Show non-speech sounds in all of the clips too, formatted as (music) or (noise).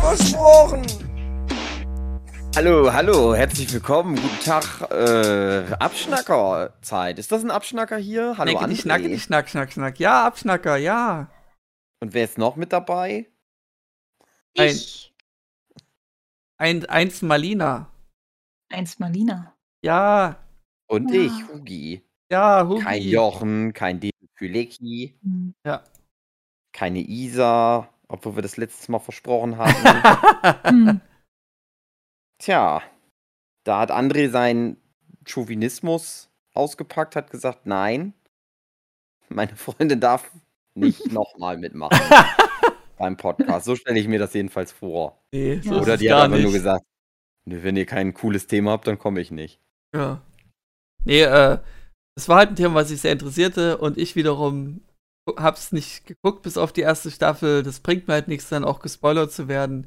Versprochen. Hallo, hallo, herzlich willkommen, guten Tag, äh, Abschnackerzeit. Ist das ein Abschnacker hier? Hallo, André. die Schnacke, die Schnack, Schnack, Schnack. Ja, Abschnacker, ja. Und wer ist noch mit dabei? Ein- Ich. Ein, eins Malina. Eins Malina. Ja, Und Ja. ich, Hugi. ja, Hugi. Kein Jochen, kein David Fülecki, Hm. keine Isa, obwohl wir das letztes Mal versprochen hatten. (laughs) Hm. Tja, da hat André seinen Chauvinismus ausgepackt, hat gesagt, nein, meine Freundin darf nicht (laughs) nochmal mitmachen (laughs) beim Podcast. So stelle ich mir das jedenfalls vor. nee, so Oder die hat einfach nicht. nur gesagt, "Nö, wenn ihr kein cooles Thema habt, dann komme ich nicht. Ja. Nee, äh, es war halt ein Thema, was mich sehr interessierte und ich wiederum hab's nicht geguckt bis auf die erste Staffel. Das bringt mir halt nichts, dann auch gespoilert zu werden.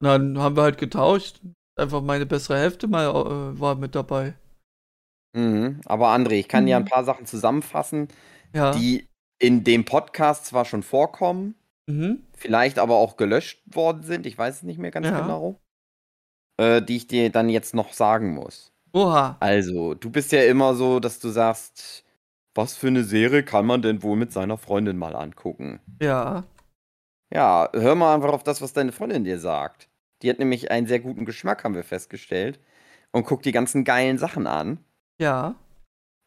Und dann haben wir halt getauscht. Einfach meine bessere Hälfte mal äh, war mit dabei. Mhm. Aber André, ich kann dir ein Mhm. paar Sachen zusammenfassen, Ja. die in dem Podcast zwar schon vorkommen, mhm. vielleicht aber auch gelöscht worden sind, ich weiß es nicht mehr ganz Ja. genau, äh, die ich dir dann jetzt noch sagen muss. Oha. Also, du bist ja immer so, dass du sagst, was für eine Serie kann man denn wohl mit seiner Freundin mal angucken? Ja. Ja, hör mal einfach auf das, was deine Freundin dir sagt. Die hat nämlich einen sehr guten Geschmack, haben wir festgestellt. Und guckt die ganzen geilen Sachen an. Ja.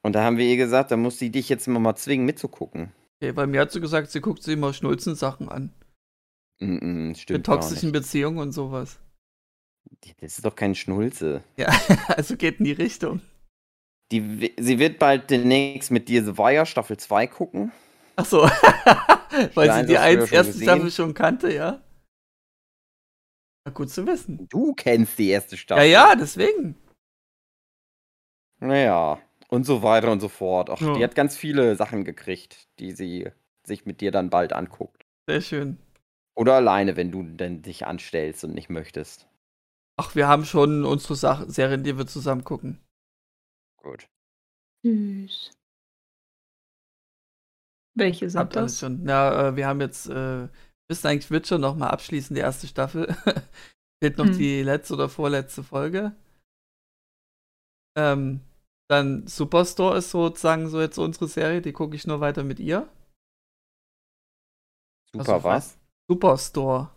Und da haben wir ihr gesagt, da muss sie dich jetzt immer mal zwingen mitzugucken. Okay, weil mir hat sie gesagt, sie guckt sich immer Schnulzen-Sachen an. Mm -mm, Mit stimmt gar toxischen. Beziehungen und sowas. Das ist doch kein Schnulze. Ja, (laughs) also geht in die Richtung. Die, sie wird bald demnächst mit dir The Wire Staffel 2 gucken. Ach so. (laughs) Weil Ja, sie die ja eins, erste gesehen. Staffel schon kannte, ja. Na, gut zu wissen. Du kennst die erste Ja, Staffel. ja, deswegen. Naja, und so weiter und so fort. Ach, Ja. die hat ganz viele Sachen gekriegt, die sie sich mit dir dann bald anguckt. Sehr schön. Oder alleine, wenn du denn dich anstellst und nicht möchtest. Ach, wir haben schon unsere Sach Serien, die wir zusammen gucken. Gut. Süß. Welche sind Habt das? schon. Ja, äh, wir haben jetzt, äh, müssen eigentlich Witcher noch mal abschließen, die erste Staffel. (laughs) Fehlt noch Hm. die letzte oder vorletzte Folge. Ähm, dann Superstore ist sozusagen so jetzt unsere Serie, die gucke ich nur weiter mit ihr. Super, Also, was? Superstore.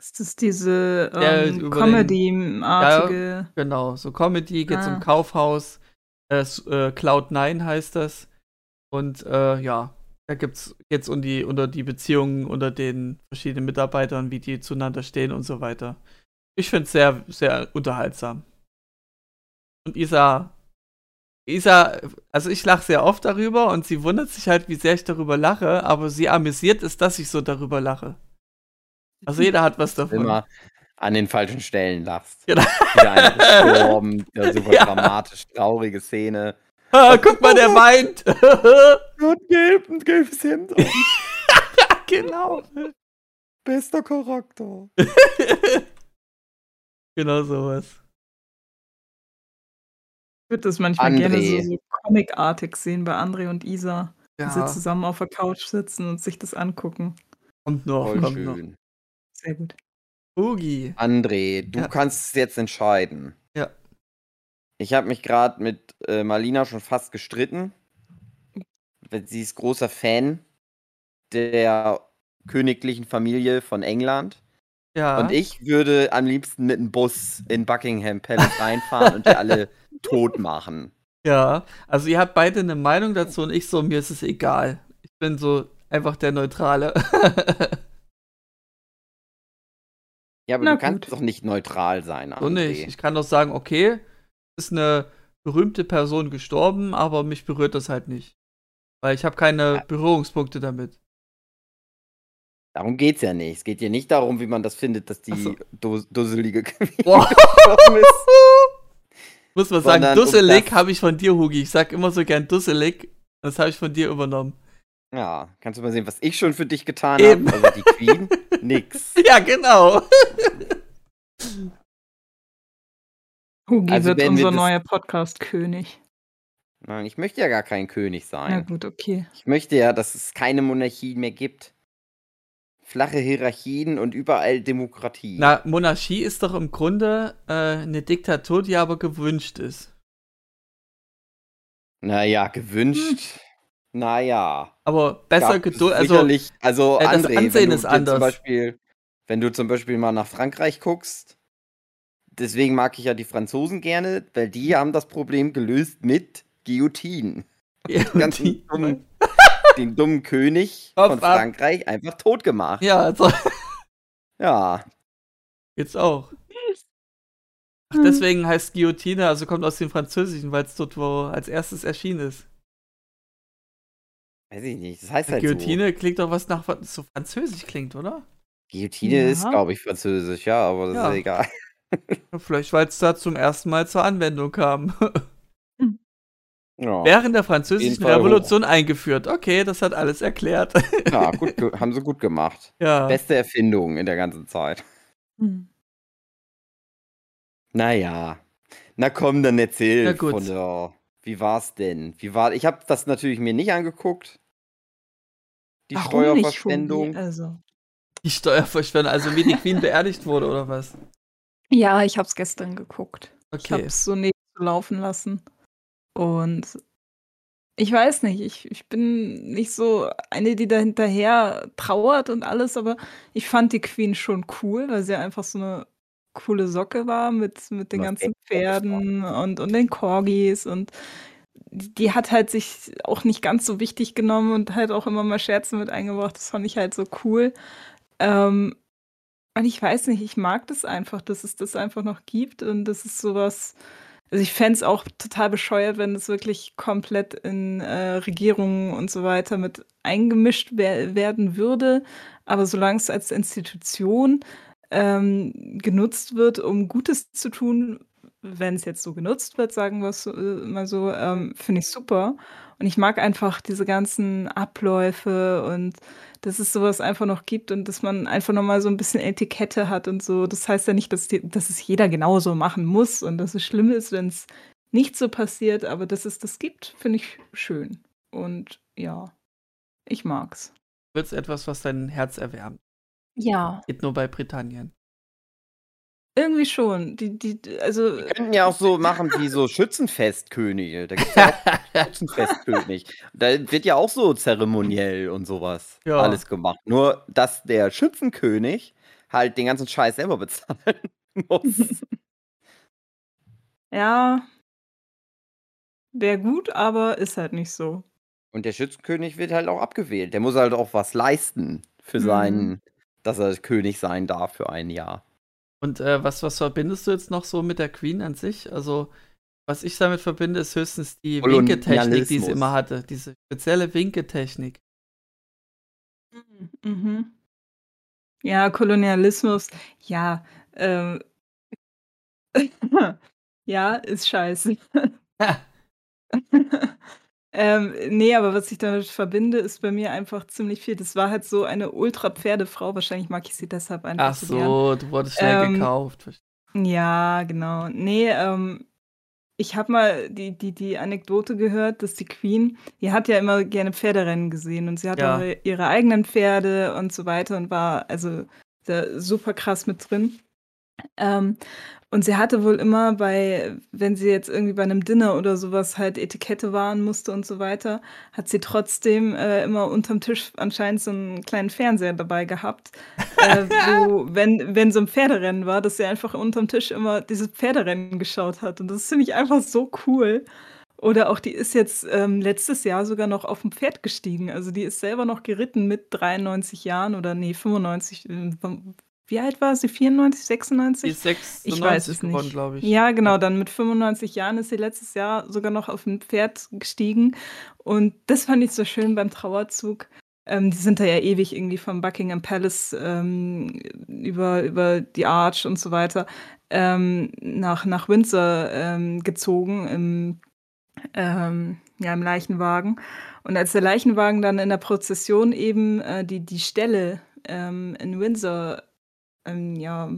Ist das diese Ja, ähm, Comedy-artige? Genau, so Comedy, geht's Ah. um Kaufhaus. Äh, äh, Cloud9 heißt das. Und äh, ja, da gibt's jetzt um die, unter die Beziehungen unter den verschiedenen Mitarbeitern, wie die zueinander stehen und so weiter. Ich finde es sehr, sehr unterhaltsam. Und Isa, Isa, also ich lache sehr oft darüber und sie wundert sich halt, wie sehr ich darüber lache, aber sie amüsiert es, dass ich so darüber lache. Also jeder hat was davon. Immer an den falschen Stellen lachst. Genau. Wieder einer gestorben, (laughs) wieder super Ja. dramatisch, traurige Szene. Ah, guck mal, der weint. (laughs) Gott, gelb, ein gelbes Hemd. (laughs) genau. Bester Charakter. genau sowas. Ich würde das manchmal André. gerne so, so comicartig sehen bei André und Isa. Wenn sie Ja, zusammen auf der Couch sitzen und sich das angucken. kommt noch, Voll kommt noch. Sehr gut. Ugi. André, du Ja. kannst es jetzt entscheiden. Ja. Ich habe mich gerade mit äh, Marlina schon fast gestritten. weil Sie ist großer Fan der königlichen Familie von England. Ja. Und ich würde am liebsten mit dem Bus in Buckingham Palace reinfahren und die alle (laughs) tot machen. Ja. Also ihr habt beide eine Meinung dazu und ich so, mir ist es egal. Ich bin so einfach der Neutrale. (laughs) Ja, aber Na du kannst gut. doch nicht neutral sein, André. so nicht. Ich kann doch sagen, okay, ist eine berühmte Person gestorben, aber mich berührt das halt nicht. Weil ich habe keine Ja. Berührungspunkte damit. Darum geht's ja nicht. Es geht ja nicht darum, wie man das findet, dass die so. dus- dusselige Queen (laughs) Boah. ist. Muss man sagen, Sondern um dusselig das- habe ich von dir, Hugi. Ich sag immer so gern dusselig. Das habe ich von dir übernommen. Ja, kannst du mal sehen, was ich schon für dich getan habe? Also die Queen, (laughs) nix. (laughs) Ja, genau. Hugi Also wird wir unser das- neuer Podcast-König. Nein, ich möchte ja gar kein König Na sein. gut, okay. Ich möchte ja, dass es keine Monarchie mehr gibt. Flache Hierarchien und überall Demokratie. Na, Monarchie ist doch im Grunde äh, eine Diktatur, die aber gewünscht ist. Naja, gewünscht. Naja. Aber besser Geduld. Also, sicherlich, also äh, das André, Ansehen ist anders. Zum Beispiel, wenn du zum Beispiel mal nach Frankreich guckst, deswegen mag ich ja die Franzosen gerne, weil die haben das Problem gelöst mit Guillotine. (laughs) ja, Ganz die- dummen, (laughs) den dummen König Kopf von ab. Frankreich einfach tot gemacht. ja, also, (laughs) Ja, jetzt auch. Ach, Hm. deswegen heißt Guillotine, also kommt aus dem Französischen, weil es dort wo als erstes erschienen ist. Weiß ich nicht. Das heißt halt so. Guillotine klingt doch was nach so französisch klingt, oder? Guillotine Ja. ist, glaube ich, französisch, ja, aber das Ja. ist egal. (laughs) Vielleicht, weil es da zum ersten Mal zur Anwendung kam. Ja, Während der französischen Revolution eingeführt. Okay, das hat alles erklärt. (laughs) ja gut, (laughs) haben sie gut gemacht. ja. Beste Erfindung in der ganzen Zeit. Hm. Naja. Na komm, dann erzähl Na gut. von der. Wie war's denn? Wie war. Ich habe das natürlich mir nicht angeguckt. Die Warum Steuerverschwendung. Also. Die Steuerverschwendung, also wie die Queen beerdigt wurde, oder was? Ja, ich hab's gestern geguckt. Ich Okay. hab's so nebenzu laufen lassen. Und ich weiß nicht, ich, ich bin nicht so eine, die da hinterher trauert und alles, aber ich fand die Queen schon cool, weil sie einfach so eine coole Socke war mit, mit den Was ganzen. Pferden und, und den Corgis und die die hat halt sich auch nicht ganz so wichtig genommen und halt auch immer mal Scherze mit eingebracht. Das fand ich halt so cool. Ähm, und ich weiß nicht, ich mag das einfach, dass es das einfach noch gibt und das ist sowas. Also ich fände es auch total bescheuert, wenn es wirklich komplett in äh, Regierungen und so weiter mit eingemischt wer werden würde. Aber solange es als Institution ähm, genutzt wird, um Gutes zu tun, wenn es jetzt so genutzt wird, sagen wir es äh, mal so, ähm, finde ich super. Und ich mag einfach diese ganzen Abläufe und dass es sowas einfach noch gibt und dass man einfach noch mal so ein bisschen Etikette hat und so. Das heißt ja nicht, dass, die, dass es jeder genauso machen muss und dass es schlimm ist, wenn es nicht so passiert, aber dass es das gibt, finde ich schön. Und ja, ich mag's. Wird's etwas, was dein Herz erwärmt. Ja. Geht nur bei Britannien. Irgendwie schon. Die, die, also, Wir könnten ja auch so machen wie so (laughs) Schützenfestkönige. Da gibt's ja auch (laughs) Schützenfestkönig. Da wird ja auch so zeremoniell und sowas Ja. alles gemacht. Nur, dass der Schützenkönig halt den ganzen Scheiß selber bezahlen (laughs) muss. ja, wäre gut, aber ist halt nicht so. Und der Schützenkönig wird halt auch abgewählt. Der muss halt auch was leisten für Mhm. seinen, dass er König sein darf für ein Jahr. Und äh, was, was verbindest du jetzt noch so mit der Queen an sich? Also, was ich damit verbinde, ist höchstens die Winketechnik, die sie immer hatte. Diese spezielle Winketechnik. Mhm. Ja, Kolonialismus, ja, ähm, (laughs) ja, ist scheiße. (laughs) (laughs) ähm, nee, aber was ich damit verbinde, ist bei mir einfach ziemlich viel. Das war halt so eine Ultra-Pferdefrau. Wahrscheinlich mag ich sie deshalb einfach Ach so so, du wurdest schnell Ähm, gekauft. Ja, genau. Nee, ähm, ich habe mal die, die, die Anekdote gehört, dass die Queen, die hat ja immer gerne Pferderennen gesehen und sie hat Ja. auch ihre eigenen Pferde und so weiter und war also super krass mit drin. Ähm, und sie hatte wohl immer bei, wenn sie jetzt irgendwie bei einem Dinner oder sowas halt Etikette wahren musste und so weiter, hat sie trotzdem äh, immer unterm Tisch anscheinend so einen kleinen Fernseher dabei gehabt, (laughs) äh, wo, wenn, wenn so ein Pferderennen war, dass sie einfach unterm Tisch immer diese Pferderennen geschaut hat. Und das finde ich einfach so cool. Oder auch die ist jetzt ähm, letztes Jahr sogar noch auf dem Pferd gestiegen. Also die ist selber noch geritten mit 93 Jahren oder nee, 95. Wie alt war sie? 94, Die 96? ist 96 Ich weiß es geworden, glaube ich. Ja, genau. Dann mit 95 Jahren ist sie letztes Jahr sogar noch auf ein Pferd gestiegen. Und das fand ich so schön beim Trauerzug. Ähm, die sind da ja ewig irgendwie vom Buckingham Palace ähm, über, über die Arch und so weiter ähm, nach, nach Windsor ähm, gezogen im, ähm, ja, im Leichenwagen. Und als der Leichenwagen dann in der Prozession eben äh, die, die Stelle ähm, in Windsor ähm, ja,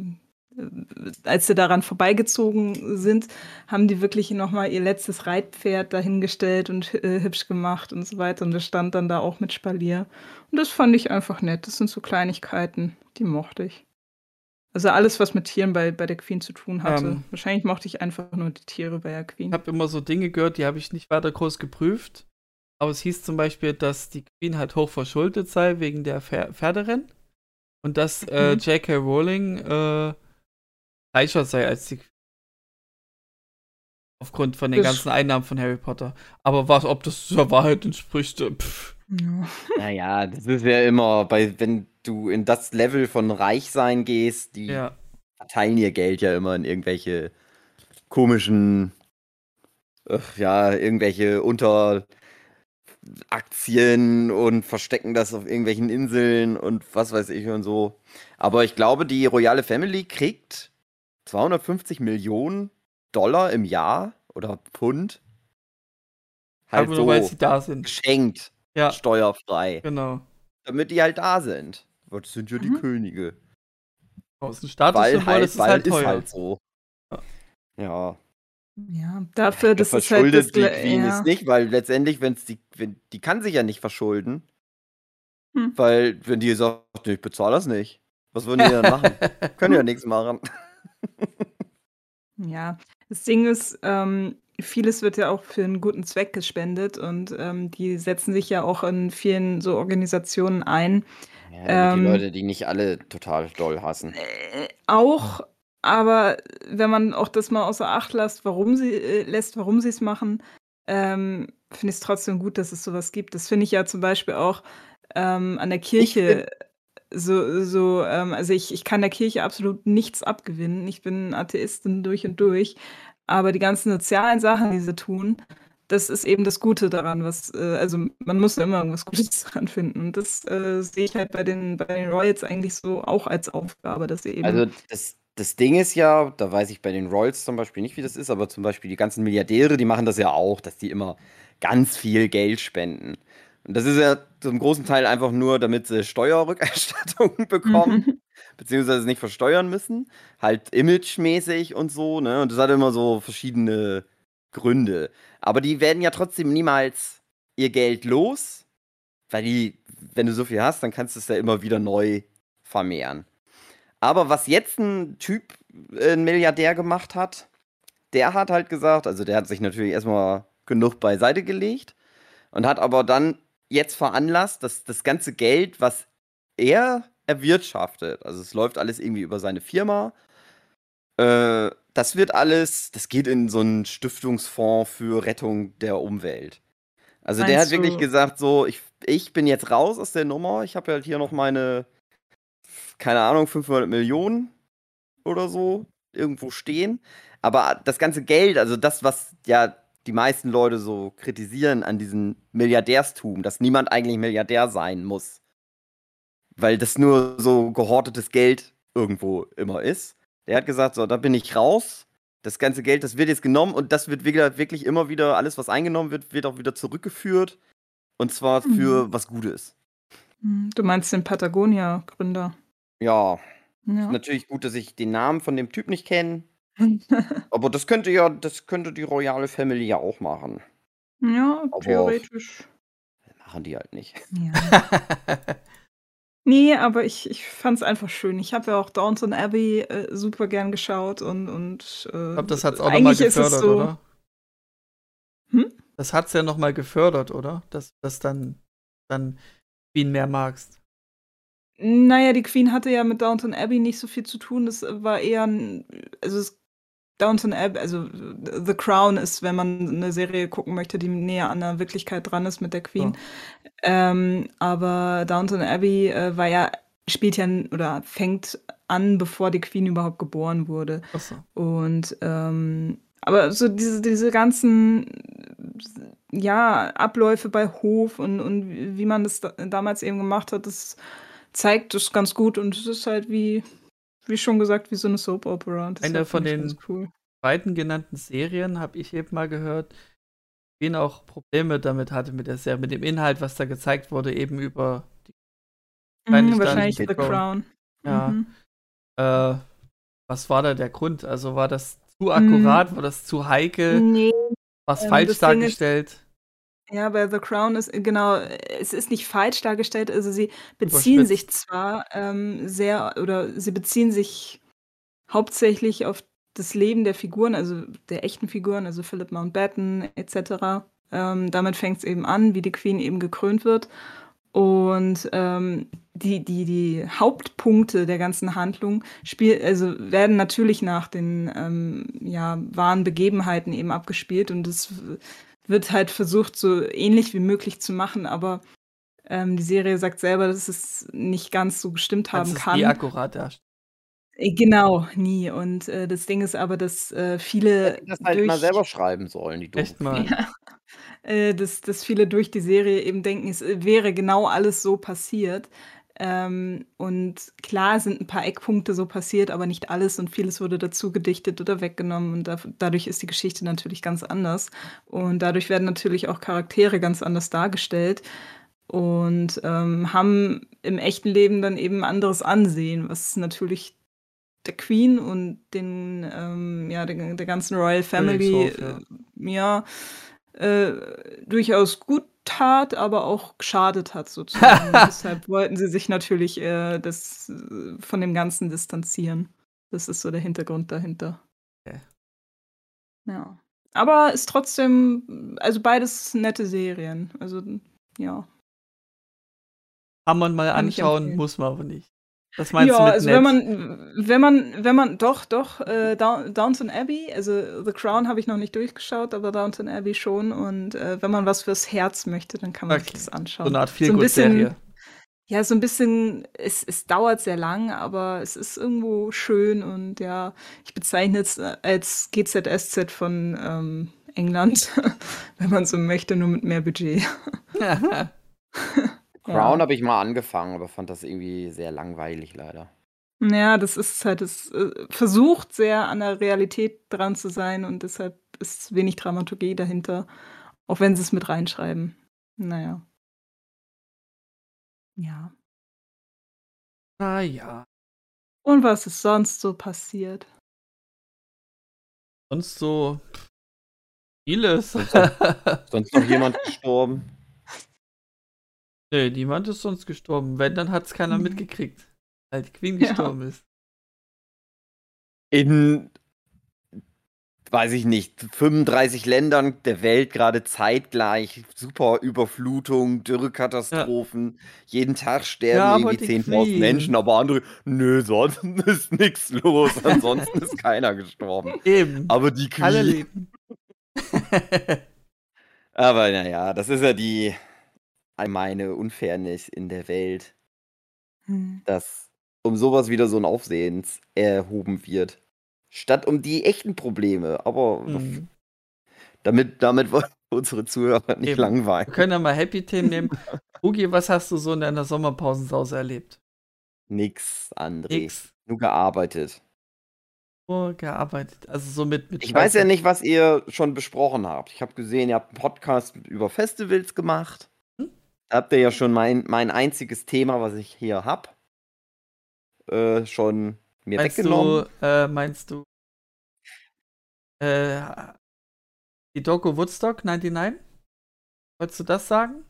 als sie daran vorbeigezogen sind, haben die wirklich nochmal ihr letztes Reitpferd dahingestellt und äh, hübsch gemacht und so weiter. Und das stand dann da auch mit Spalier. Und das fand ich einfach nett. Das sind so Kleinigkeiten, die mochte ich. Also alles, was mit Tieren bei, bei der Queen zu tun hatte. Ähm, Wahrscheinlich mochte ich einfach nur die Tiere bei der Queen. Ich habe immer so Dinge gehört, die habe ich nicht weiter groß geprüft. Aber es hieß zum Beispiel, dass die Queen halt hoch verschuldet sei wegen der Pfer Pferderennen. Und dass äh, mhm. J.K. Rowling äh, reicher sei als die Aufgrund von den das ganzen Einnahmen von Harry Potter. Aber was, ob das der Wahrheit entspricht, äh, pff. Naja, das ist ja immer, bei, wenn du in das Level von Reichsein gehst, die ja. verteilen ihr Geld ja immer in irgendwelche komischen, ja, irgendwelche Unteraktien und verstecken das auf irgendwelchen Inseln und was weiß ich und so. Aber ich glaube, die royale Family kriegt 250 Millionen Dollar im Jahr oder Pfund. Halt Aber so nur weil sie da sind. Geschenkt. Ja. Steuerfrei. Genau. Damit die halt da sind. Das sind ja mhm. die Könige. Aus dem Statussymbol halt, ist es halt. Ist halt so. Ja. Ja, dafür, dass es halt das, die Queen ja. ist nicht, weil letztendlich, wenn es die, wenn, die kann sich ja nicht verschulden. Hm. Weil, wenn die sagt, ich bezahle das nicht, was würden die dann machen? (laughs) Können ja nichts machen. (laughs) Ja, das Ding ist, ähm, vieles wird ja auch für einen guten Zweck gespendet und ähm, die setzen sich ja auch in vielen so Organisationen ein. Ja, die ähm, Leute, die nicht alle total doll hassen. Äh, auch, aber wenn man auch das mal außer Acht lässt, warum sie äh, lässt, warum sie es machen, ähm, finde ich es trotzdem gut, dass es sowas gibt. Das finde ich ja zum Beispiel auch ähm, an der Kirche so, so ähm, also ich, ich kann der Kirche absolut nichts abgewinnen. Ich bin Atheistin durch und durch. Aber die ganzen sozialen Sachen, die sie tun, das ist eben das Gute daran, was, äh, also man muss ja immer irgendwas Gutes (laughs) daran finden. Und das äh, sehe ich halt bei den, bei den Royals eigentlich so auch als Aufgabe, dass sie eben. Also das, das Ding ist ja, da weiß ich bei den Royals zum Beispiel nicht, wie das ist, aber zum Beispiel die ganzen Milliardäre, die machen das ja auch, dass die immer ganz viel Geld spenden. Und das ist ja zum großen Teil einfach nur, damit sie Steuerrückerstattung (laughs) bekommen, mhm. beziehungsweise nicht versteuern müssen. Halt imagemäßig und so, ne? Und das hat immer so verschiedene Gründe. Aber die werden ja trotzdem niemals ihr Geld los, weil die, wenn du so viel hast, dann kannst du es ja immer wieder neu vermehren. Aber was jetzt ein Typ, äh, ein Milliardär gemacht hat, der hat halt gesagt, also der hat sich natürlich erstmal genug beiseite gelegt und hat aber dann jetzt veranlasst, dass das ganze Geld, was er erwirtschaftet, also es läuft alles irgendwie über seine Firma, äh, das wird alles, das geht in so einen Stiftungsfonds für Rettung der Umwelt. Also Meinst der hat wirklich gesagt, so, ich, ich bin jetzt raus aus der Nummer, ich habe halt hier noch meine, keine Ahnung, 500 Millionen oder so irgendwo stehen. Aber das ganze Geld, also das, was ja die meisten Leute so kritisieren an diesem Milliardärstum, dass niemand eigentlich Milliardär sein muss. Weil das nur so gehortetes Geld irgendwo immer ist. Der hat gesagt, so, da bin ich raus. Das ganze Geld, das wird jetzt genommen und das wird wirklich immer wieder, alles, was eingenommen wird, wird auch wieder zurückgeführt. Und zwar für mhm. was Gutes. Mhm. Du meinst den Patagonia-Gründer? Ja. ja. Natürlich gut, dass ich den Namen von dem Typ nicht kenne. (laughs) Aber das könnte ja, das könnte die royale Family ja auch machen. Ja, Aber theoretisch. Machen die halt nicht. Ja. (laughs) nee, aber ich, ich fand es einfach schön. Ich habe ja auch Downton Abbey äh, super gern geschaut und. und äh, ich glaube, das hat es auch nochmal gefördert, so oder? Hm? Das hat es ja nochmal gefördert, oder? Dass das dann, dann Queen mehr magst. Naja, die Queen hatte ja mit Downton Abbey nicht so viel zu tun. Das war eher ein, also es Downton Abbey, also The Crown ist, wenn man eine Serie gucken möchte, die näher an der Wirklichkeit dran ist mit der Queen. Ja. Ähm, aber Downton Abbey äh, war ja, spielt ja oder fängt an, bevor die Queen überhaupt geboren wurde. Ach so. Und ähm, aber so diese, diese ganzen ja, Abläufe bei Hof und, und wie man das da, damals eben gemacht hat, das zeigt das ganz gut und es ist halt wie, wie schon gesagt, wie so eine Soap Opera. Eine von den cool. beiden genannten Serien habe ich eben mal gehört, Queen auch Probleme damit hatte mit der Serie, mit dem Inhalt, was da gezeigt wurde, eben über die mhm, wahrscheinlich The Crown. Crown. Ja. Mhm. Äh, was war da der Grund? Also war das zu akkurat, mhm. war das zu heikel? Nee. Was ähm, falsch dargestellt? Ist, ja, bei The Crown ist genau, es ist nicht falsch dargestellt, also sie beziehen sich zwar ähm, sehr oder sie beziehen sich hauptsächlich auf das Leben der Figuren, also der echten Figuren, also Philip Mountbatten etc. Ähm, damit fängt es eben an, wie die Queen eben gekrönt wird. Und ähm, die, die, die Hauptpunkte der ganzen Handlung spiel, also werden natürlich nach den ähm, ja, wahren Begebenheiten eben abgespielt und es wird halt versucht, so ähnlich wie möglich zu machen, aber ähm, die Serie sagt selber, dass es nicht ganz so gestimmt haben kann. Wie akkurat darstellt. Äh, genau, nie. Und äh, das Ding ist aber, dass äh, viele. Hätten das halt durch, mal selber schreiben sollen, die Echt mal. Ja, äh, dass, dass viele durch die Serie eben denken, es äh, wäre genau alles so passiert. Ähm, und klar sind ein paar Eckpunkte so passiert, aber nicht alles und vieles wurde dazu gedichtet oder weggenommen und da, dadurch ist die Geschichte natürlich ganz anders. Und dadurch werden natürlich auch Charaktere ganz anders dargestellt und ähm, haben im echten Leben dann eben anderes Ansehen, was natürlich der Queen und den, ähm, ja, der, der, ganzen Royal Family, Hof, ja, äh, äh, durchaus gut tat, aber auch geschadet hat sozusagen. (laughs) Deshalb wollten sie sich natürlich äh, das, äh, von dem Ganzen distanzieren. Das ist so der Hintergrund dahinter. Okay. Ja. Aber ist trotzdem, also beides nette Serien. Also, ja. Kann man mal anschauen, muss man aber nicht. Was meinst ja, du mit also nett? wenn man, wenn man, wenn man, doch, doch, äh, Downton Abbey, also The Crown habe ich noch nicht durchgeschaut, aber Downton Abbey schon. Und äh, wenn man was fürs Herz möchte, dann kann man okay. sich das anschauen. So eine Art Feelgood-Serie. ja, so ein bisschen, es, es dauert sehr lang, aber es ist irgendwo schön und ja, ich bezeichne es als GZSZ von ähm, England, (laughs) wenn man so möchte, nur mit mehr Budget. (laughs) (laughs) Crown ja. habe ich mal angefangen, aber fand das irgendwie sehr langweilig leider. Ja, das ist halt, es äh, versucht sehr an der Realität dran zu sein und deshalb ist wenig Dramaturgie dahinter, auch wenn sie es mit reinschreiben. Naja. Ja. Ah ja. Und was ist sonst so passiert? Sonst so vieles. Sonst noch jemand (laughs) gestorben? Nee, niemand ist sonst gestorben. Wenn, dann hat es keiner mhm. mitgekriegt, weil die Queen ja. gestorben ist. In, weiß ich nicht, 35 Ländern der Welt gerade zeitgleich, super Überflutung, Dürrekatastrophen. Ja. Jeden Tag sterben ja, irgendwie 10.000 Menschen, aber andere, nö, sonst (laughs) ist nichts los. Ansonsten ist keiner gestorben. (laughs) Eben. Aber die Queen. Alle leben. (laughs) aber naja, das ist ja die allgemeine Unfairness in der Welt, hm. dass um sowas wieder so ein Aufsehens erhoben wird. Statt um die echten Probleme. Aber hm. damit, damit (laughs) wollen unsere Zuhörer nicht Eben. langweilen. Wir können ja mal Happy-Themen nehmen. (laughs) Ugi, was hast du so in deiner Sommerpausensause erlebt? Nix, André. Nix. Nur gearbeitet. Nur gearbeitet. Also so mit. mit ich weiß ja nicht, was ihr schon besprochen habt. Ich habe gesehen, ihr habt einen Podcast über Festivals gemacht habt ihr ja schon mein, mein einziges Thema, was ich hier habe, äh, schon mir meinst weggenommen. Du, äh, meinst du äh, die Doku Woodstock 99? Wolltest du das sagen?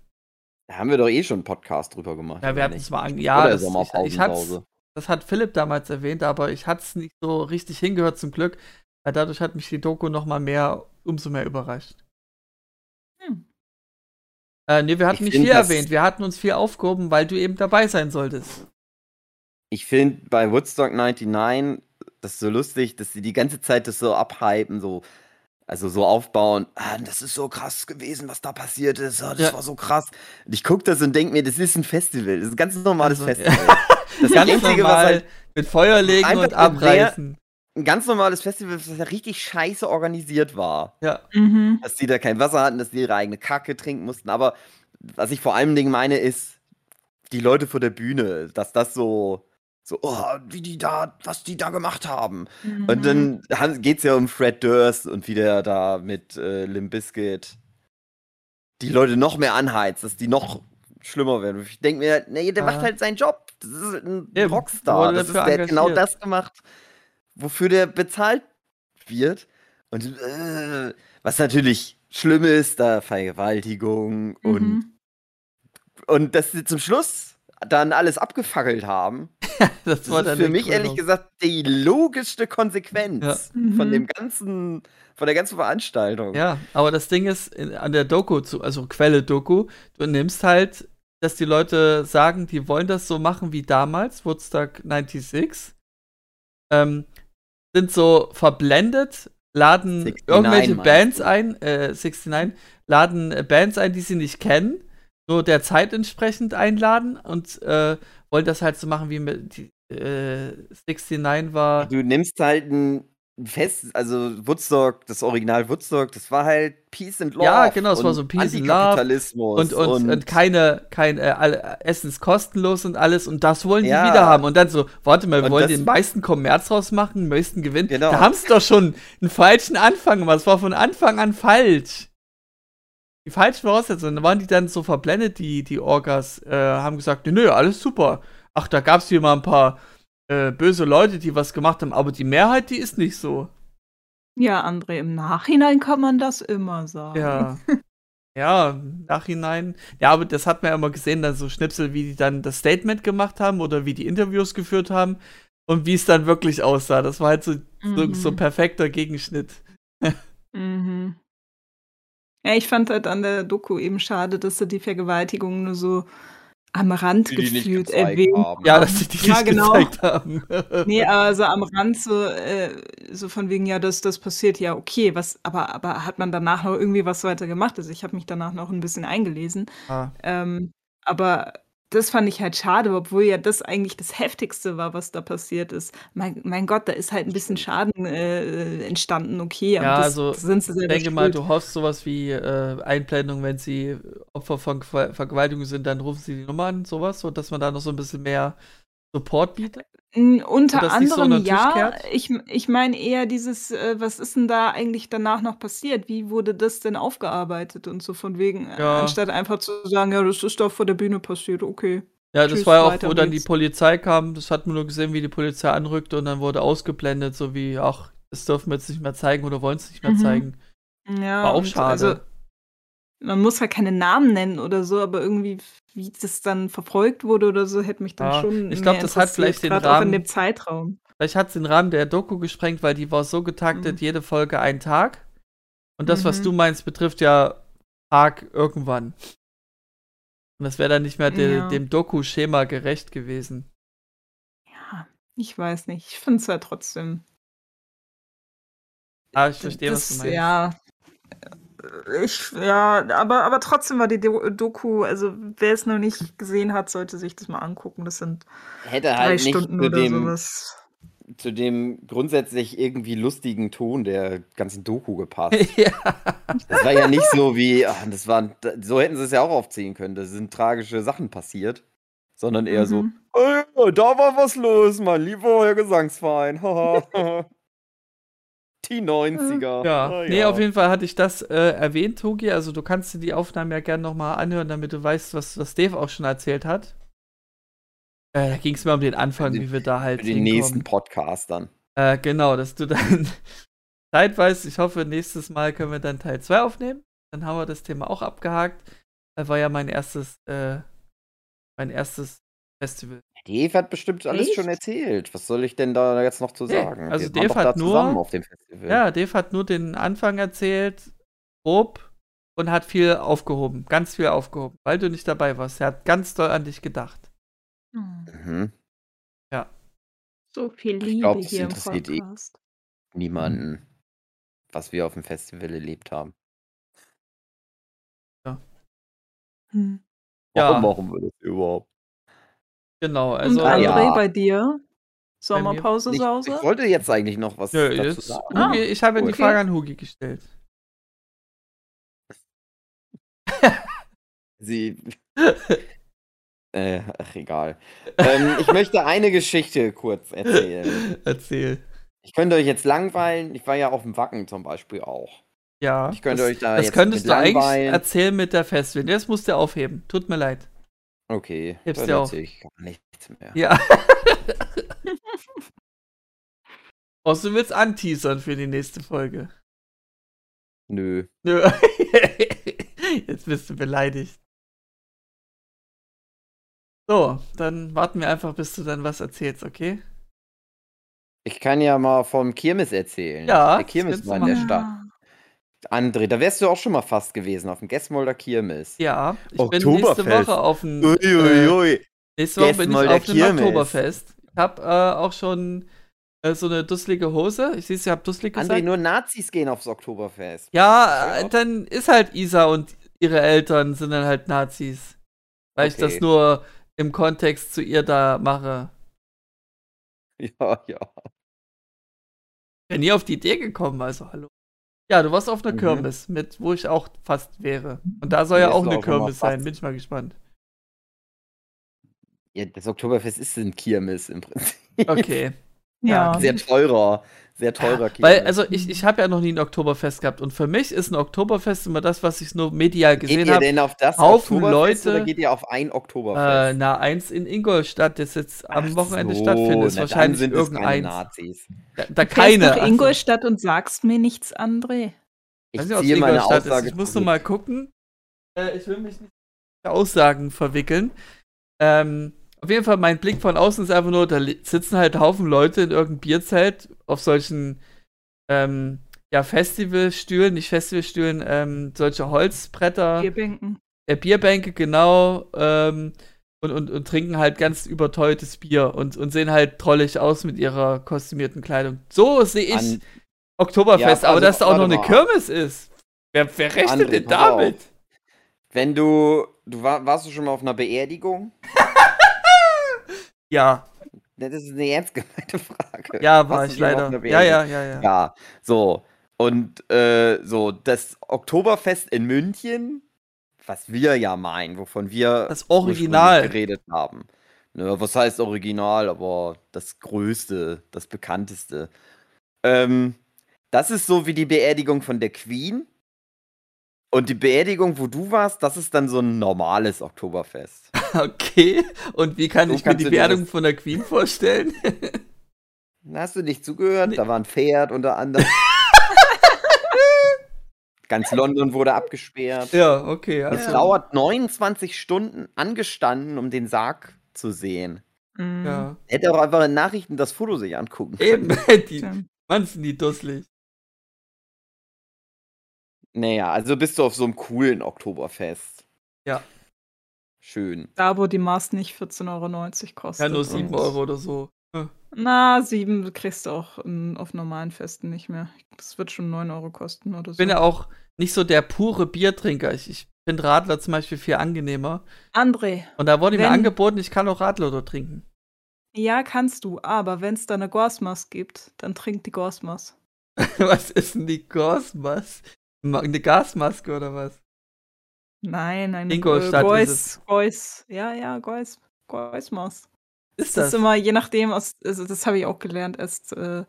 Da haben wir doch eh schon einen Podcast drüber gemacht. Ja, wir hatten es mal Ja, das, ich, ich das hat Philipp damals erwähnt, aber ich hatte es nicht so richtig hingehört zum Glück. Weil dadurch hat mich die Doku noch mal mehr, umso mehr überrascht. Äh, nee, wir hatten ich nicht viel erwähnt. Wir hatten uns viel aufgehoben, weil du eben dabei sein solltest. Ich finde bei Woodstock 99 das ist so lustig, dass sie die ganze Zeit das so abhypen, so, also so aufbauen. Ah, das ist so krass gewesen, was da passiert ist. Oh, das ja. war so krass. Und ich gucke das und denke mir, das ist ein Festival. Das ist ein ganz normales also, Festival. (laughs) Ja. Das ganz Einzige, normal was halt mit Feuer legen und abreißen. Ein ganz normales Festival, das ja richtig scheiße organisiert war. Ja. Mhm. Dass die da kein Wasser hatten, dass die ihre eigene Kacke trinken mussten. Aber was ich vor allem Dingen meine, ist die Leute vor der Bühne, dass das so, so, oh, wie die da, was die da gemacht haben. Und Mhm. dann geht es ja um Fred Durst und wie der da mit äh, Limp Bizkit die Leute noch mehr anheizt, dass die noch schlimmer werden. Ich denke mir, nee, der Ah. macht halt seinen Job. Das ist ein Eben, Rockstar. Das ist, der hat genau das gemacht, wofür der bezahlt wird. Und äh, was natürlich schlimm ist, da Vergewaltigung und, Mhm. und dass sie zum Schluss dann alles abgefackelt haben. (laughs) Das, Das war ist dann für mich Krönung. ehrlich gesagt die logischste Konsequenz Ja. von Mhm. dem ganzen, von der ganzen Veranstaltung. Ja, aber das Ding ist, in, an der Doku, zu, also Quelle Doku, du nimmst halt, dass die Leute sagen, die wollen das so machen wie damals, Woodstock 96, ähm, sind so verblendet, laden 69 irgendwelche Bands ein, äh, 69, laden äh, Bands ein, die sie nicht kennen, nur der Zeit entsprechend einladen und äh, wollen das halt so machen wie mit die, äh, 69 war. Du nimmst halt ein Fest, also Woodstock, das Original Woodstock, das war halt Peace and Love. Ja, genau, es war und so Peace and Love Antikapitalismus und, und, und, keine, kein äh, alle, Essen ist kostenlos und alles und das wollen die Ja. wieder haben. Und dann so, warte mal, wir Und wollen den meisten Kommerz draus machen, den meisten Gewinn. Genau. Da haben sie doch schon einen falschen Anfang gemacht. Es war von Anfang an falsch. Die falschen Voraussetzungen. Da waren die dann so verblendet, die, die Orgas, äh, haben gesagt, nö, alles super. Ach, da gab es hier mal ein paar äh, böse Leute, die was gemacht haben, aber die Mehrheit, die ist nicht so. Ja, André, im Nachhinein kann man das immer sagen. Ja. (laughs) Ja, im Nachhinein. Ja, aber das hat man ja immer gesehen, dann so Schnipsel, wie die dann das Statement gemacht haben oder wie die Interviews geführt haben und wie es dann wirklich aussah. Das war halt so, so, Mhm. so perfekter Gegenschnitt. (laughs) Mhm. Ja, ich fand halt an der Doku eben schade, dass sie die Vergewaltigung nur so am Rand Die die nicht gefühlt erwähnt haben. Ja, dass sie die Ja, nicht genau. gezeigt haben. (laughs) Nee, also am Rand so, äh, so von wegen, ja, das, das passiert, ja, okay, was, aber, aber hat man danach noch irgendwie was weiter gemacht? Also ich habe mich danach noch ein bisschen eingelesen. Ah, Ähm, aber das fand ich halt schade, obwohl ja das eigentlich das Heftigste war, was da passiert ist. Mein, mein Gott, da ist halt ein bisschen Schaden äh, entstanden, okay, aber Ja, das, also, das sind sie ich denke mal, schuld. du hoffst sowas wie äh, Einblendung, wenn sie Opfer von Ver Vergewaltigung sind, dann rufen sie die Nummer an, sowas, so dass man da noch so ein bisschen mehr Support bietet. Unter so anderem ja. Ich, ich meine eher dieses, äh, was ist denn da eigentlich danach noch passiert? Wie wurde das denn aufgearbeitet und so von wegen, äh, Ja. anstatt einfach zu sagen, ja, das ist doch vor der Bühne passiert, okay. Ja, das Tschüss, war ja auch, wo dann die. Polizei kam. Das hat man nur gesehen, wie die Polizei anrückte und dann wurde ausgeblendet, so wie, ach, das dürfen wir jetzt nicht mehr zeigen oder wollen es nicht mehr Mhm. zeigen. Ja, War auch und schade. Also, man muss ja keine Namen nennen oder so, aber irgendwie, wie das dann verfolgt wurde oder so, hätte mich dann Ja, schon. ich glaub, mehr das hat vielleicht den auch in Rahmen- dem Zeitraum. Vielleicht hat es den Rahmen der Doku gesprengt, weil die war so getaktet, Mhm. jede Folge ein Tag. Und das, was Mhm. du meinst, betrifft ja Tag irgendwann. Und das wäre dann nicht mehr de Ja. dem Doku-Schema gerecht gewesen. Ja, ich weiß nicht. Ich finde es ja trotzdem. Ah, ich verstehe, was das, du meinst. Ja. Ich, ja, aber, aber trotzdem war die Do Doku, also wer es noch nicht gesehen hat, sollte sich das mal angucken. Das sind Hätte drei halt nicht Stunden zu oder dem, sowas. zu dem grundsätzlich irgendwie lustigen Ton der ganzen Doku gepasst. (laughs) ja. Das war ja nicht so wie, ach, das waren, so hätten sie es ja auch aufziehen können. Da sind tragische Sachen passiert. Sondern eher so, Mhm. "Oh, da war was los, mein lieber Herr Gesangsverein. (laughs) (laughs) haha." Die 90er. Ja, Ah, nee, auf jeden Fall hatte ich das äh, erwähnt, Togi. Also du kannst dir die Aufnahmen ja gerne nochmal anhören, damit du weißt, was, was Dave auch schon erzählt hat. Äh, da ging es mir um den Anfang, den- wie wir da halt Für den hinkommen. nächsten Podcast dann. Äh, genau, dass du dann (laughs) zeitweise, ich hoffe, nächstes Mal können wir dann Teil 2 aufnehmen. Dann haben wir das Thema auch abgehakt. Das war ja mein erstes, äh, mein erstes Festival. Dave hat bestimmt alles Echt? schon erzählt. Was soll ich denn da jetzt noch zu Nee, sagen? also Wir waren Dave doch hat da nur- zusammen auf dem Festival. Ja, Dave hat nur den Anfang erzählt, grob, und hat viel aufgehoben, ganz viel aufgehoben, weil du nicht dabei warst. Er hat ganz doll an dich gedacht. Hm. Mhm. So viel Ich Liebe glaub, das hier im interessiert eh- Podcast. Niemanden, was wir auf dem Festival erlebt haben. Hm. Ja. Warum machen wir das überhaupt? Genau, also Und André, ja. bei dir? Sommerpause, Ich, ich Sause? wollte jetzt eigentlich noch was Ja, dazu jetzt, sagen. Ah, Hugi, ich habe ja die okay. Frage an Hugi gestellt. (laughs) Sie. (laughs) äh, ach, egal. ähm, ich möchte eine Geschichte kurz erzählen. (laughs) Erzähl. Ich könnte euch jetzt langweilen. Ich war ja auf dem Wacken zum Beispiel auch. Ja. Ich könnte das, euch da das jetzt könntest du eigentlich langweilen. erzählen mit der Festwind. Das musst du aufheben. Tut mir leid. Okay, Heb's dann dir auf. erzähl ich gar nichts mehr. Ja. (laughs) Außer du willst anteasern für die nächste Folge. Nö. Nö. (laughs) Jetzt bist du beleidigt. So, dann warten wir einfach, bis du dann was erzählst, okay? Ich kann ja mal vom Kirmes erzählen. Ja, Der Kirmes war in der. Stadt. André, da wärst du auch schon mal fast gewesen, auf dem Gessmolder Kirmes. Ja, ich bin nächste Oktoberfest. Woche auf dem. Äh, nächste Woche bin ich auf dem Kirmes. Oktoberfest. Ich habe äh, auch schon äh, so eine dusselige Hose. Ich sehe, ich habe dusselig gesagt. André, nur Nazis gehen aufs Oktoberfest. Ja, Ja. äh, dann ist halt Isa und ihre Eltern sind dann halt Nazis. Weil ich das Okay. nur im Kontext zu ihr da mache. (laughs) Ja, ja. Bin nie auf die Idee gekommen, also hallo. Ja, du warst auf einer Mhm. Kirmes, mit, wo ich auch fast wäre. Und da soll ja Wärst auch eine auch Kirmes sein, bin ich mal gespannt. ja. Das Oktoberfest ist ein Kirmes im Prinzip. Okay. Ja. Sehr teurer. Sehr teurer Kirmes. Weil, also ich, ich habe ja noch nie ein Oktoberfest gehabt und für mich ist ein Oktoberfest immer das, was ich nur medial geht gesehen ihr habe. denn auf das Haufen Oktoberfest Leute- oder geht ihr auf ein Äh, Oktoberfest? na, eins in Ingolstadt, das jetzt am Ach Wochenende so, stattfindet, ist wahrscheinlich sind irgendeins. Nazis. Da, da Fährst keine. nach. Ingolstadt und sagst mir nichts, André. Ich weiß nicht, ob's ziehe meine Ingolstadt ist. Aussage Ich muss noch mal gucken. Äh, ich will mich nicht in Aussagen verwickeln. Ähm, auf jeden Fall, mein Blick von außen ist einfach nur, da sitzen halt Haufen Leute in irgendeinem Bierzelt auf solchen ähm, ja, Festivalstühlen, nicht Festivalstühlen, ähm, solche Holzbretter, Bierbänken. äh, Bierbänke, genau, ähm, und, und, und trinken halt ganz überteuertes Bier und, und sehen halt trollig aus mit ihrer kostümierten Kleidung. So sehe ich An, Oktoberfest, Ja, aber also, dass da auch noch eine mal. Kirmes ist. Wer, wer rechnet André, denn pass auf. damit? wenn du, du war, warst du schon mal auf einer Beerdigung? (laughs) Ja, Das ist eine ernst gemeinte (laughs) Frage. ja, war du ich leider. Ja, ja, ja, ja. Ja, so. Und äh, so, das Oktoberfest in München, was wir ja meinen, wovon wir Das Original. geredet haben. Ne, was heißt Original, aber das Größte, das Bekannteste. Ähm, das ist so wie die Beerdigung von der Queen. Und die Beerdigung, wo du warst, das ist dann so ein normales Oktoberfest. (laughs) Okay. Und wie kann So ich mir die Beerdigung von der Queen vorstellen? (laughs) Hast du nicht zugehört? Nee. Da war ein Pferd unter anderem. (laughs) Ganz London wurde abgesperrt. ja, okay. Es Also, dauert 29 Stunden angestanden, um den Sarg zu sehen. Mhm. ja. Hätte auch einfach in Nachrichten das Foto sich angucken können. Eben, die. Mann, sind die dusselig. Naja, also bist du auf so einem coolen Oktoberfest. Ja. Schön. Da, wo die Maß nicht 14,90 Euro kostet. Ja, nur 7 und- Euro oder so. Na, 7 kriegst du auch in, auf normalen Festen nicht mehr. Das wird schon 9 Euro kosten oder so. Ich bin ja auch nicht so der pure Biertrinker. Ich, ich finde Radler zum Beispiel viel angenehmer. André, Und da wurde mir angeboten, ich kann auch Radler dort trinken. ja, kannst du, aber wenn es da eine Gorsmas gibt, dann trink die Gorsmas. (laughs) was ist denn die Gasmaske? Eine Gasmaske oder was? Nein, eine Ingolstadt Geus, Geus. Ja, ja, Geus. Geusmas. Ist Das das? ist immer, je nachdem, aus, also das habe ich auch gelernt erst. Äh,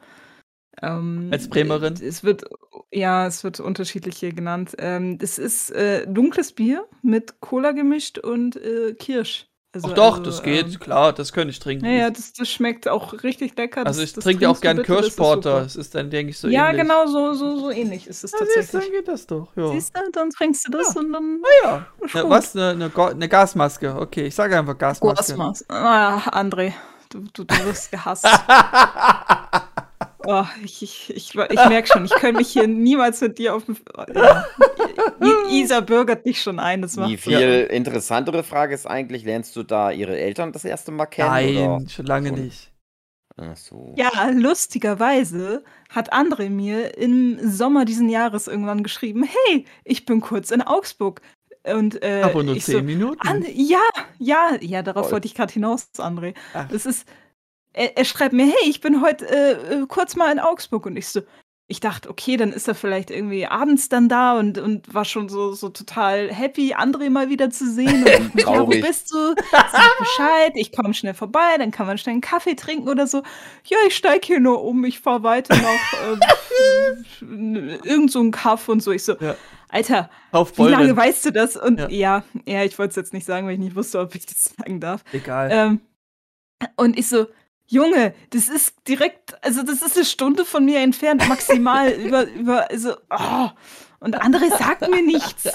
ähm, Als Bremerin? Es wird, ja, es wird unterschiedlich hier genannt. Ähm, es ist äh, dunkles Bier mit Cola gemischt und äh, Kirsch. Also, Ach doch, also, das geht, Ähm, klar, das könnte ich trinken. ja, ja, das, das schmeckt auch richtig lecker. also ich trinke ja auch gern bitte, das ist Kirschporter. Das ist dann, denke ich, so ja, ähnlich. genau, so, so, so ähnlich ist es Ja, siehst, tatsächlich. dann geht das doch. Ja. Siehst du, dann trinkst du das und dann ja. ist Ne, gut. was? Eine ne, Go- ne Gasmaske. Okay, ich sage einfach Gasmaske. Gorsmas. Ah, André, du, du, du wirst gehasst. (laughs) Oh, ich ich, ich, ich merke schon, ich könnte mich hier niemals mit dir auf dem. Ja. I- Isa bürgert dich schon ein. Das Die macht viel interessantere Frage ist eigentlich, lernst du da ihre Eltern das erste Mal kennen? Nein, schon lange schon? nicht. Oder? Ach so. Ja, lustigerweise hat André mir im Sommer diesen Jahres irgendwann geschrieben: Hey, ich bin kurz in Augsburg. Und äh, Aber nur ich 10 so, Minuten. An, ja, ja, ja, darauf Toll. wollte ich gerade hinaus, André. Ach. Das ist, er, er schreibt mir, hey, ich bin heute äh, äh, kurz mal in Augsburg und ich so, ich dachte, okay, dann ist er vielleicht irgendwie abends dann da und, und war schon so, so total happy, André mal wieder zu sehen. Und (laughs) ja, wo bist du? Sag Bescheid, ich komme schnell vorbei, dann kann man schnell einen Kaffee trinken oder so. Ja, ich steige hier nur um, ich fahre weiter nach äh, (laughs) irgend so ein Kaff und so. Ich so, Ja. Alter, wie lange weißt du das? Und Ja. ja, ja, ich wollte es jetzt nicht sagen, weil ich nicht wusste, ob ich das sagen darf. Egal. Ähm, und ich so, Junge, das ist direkt, also das ist eine Stunde von mir entfernt, maximal (laughs) über, über, also, oh. Und andere sagt mir nichts.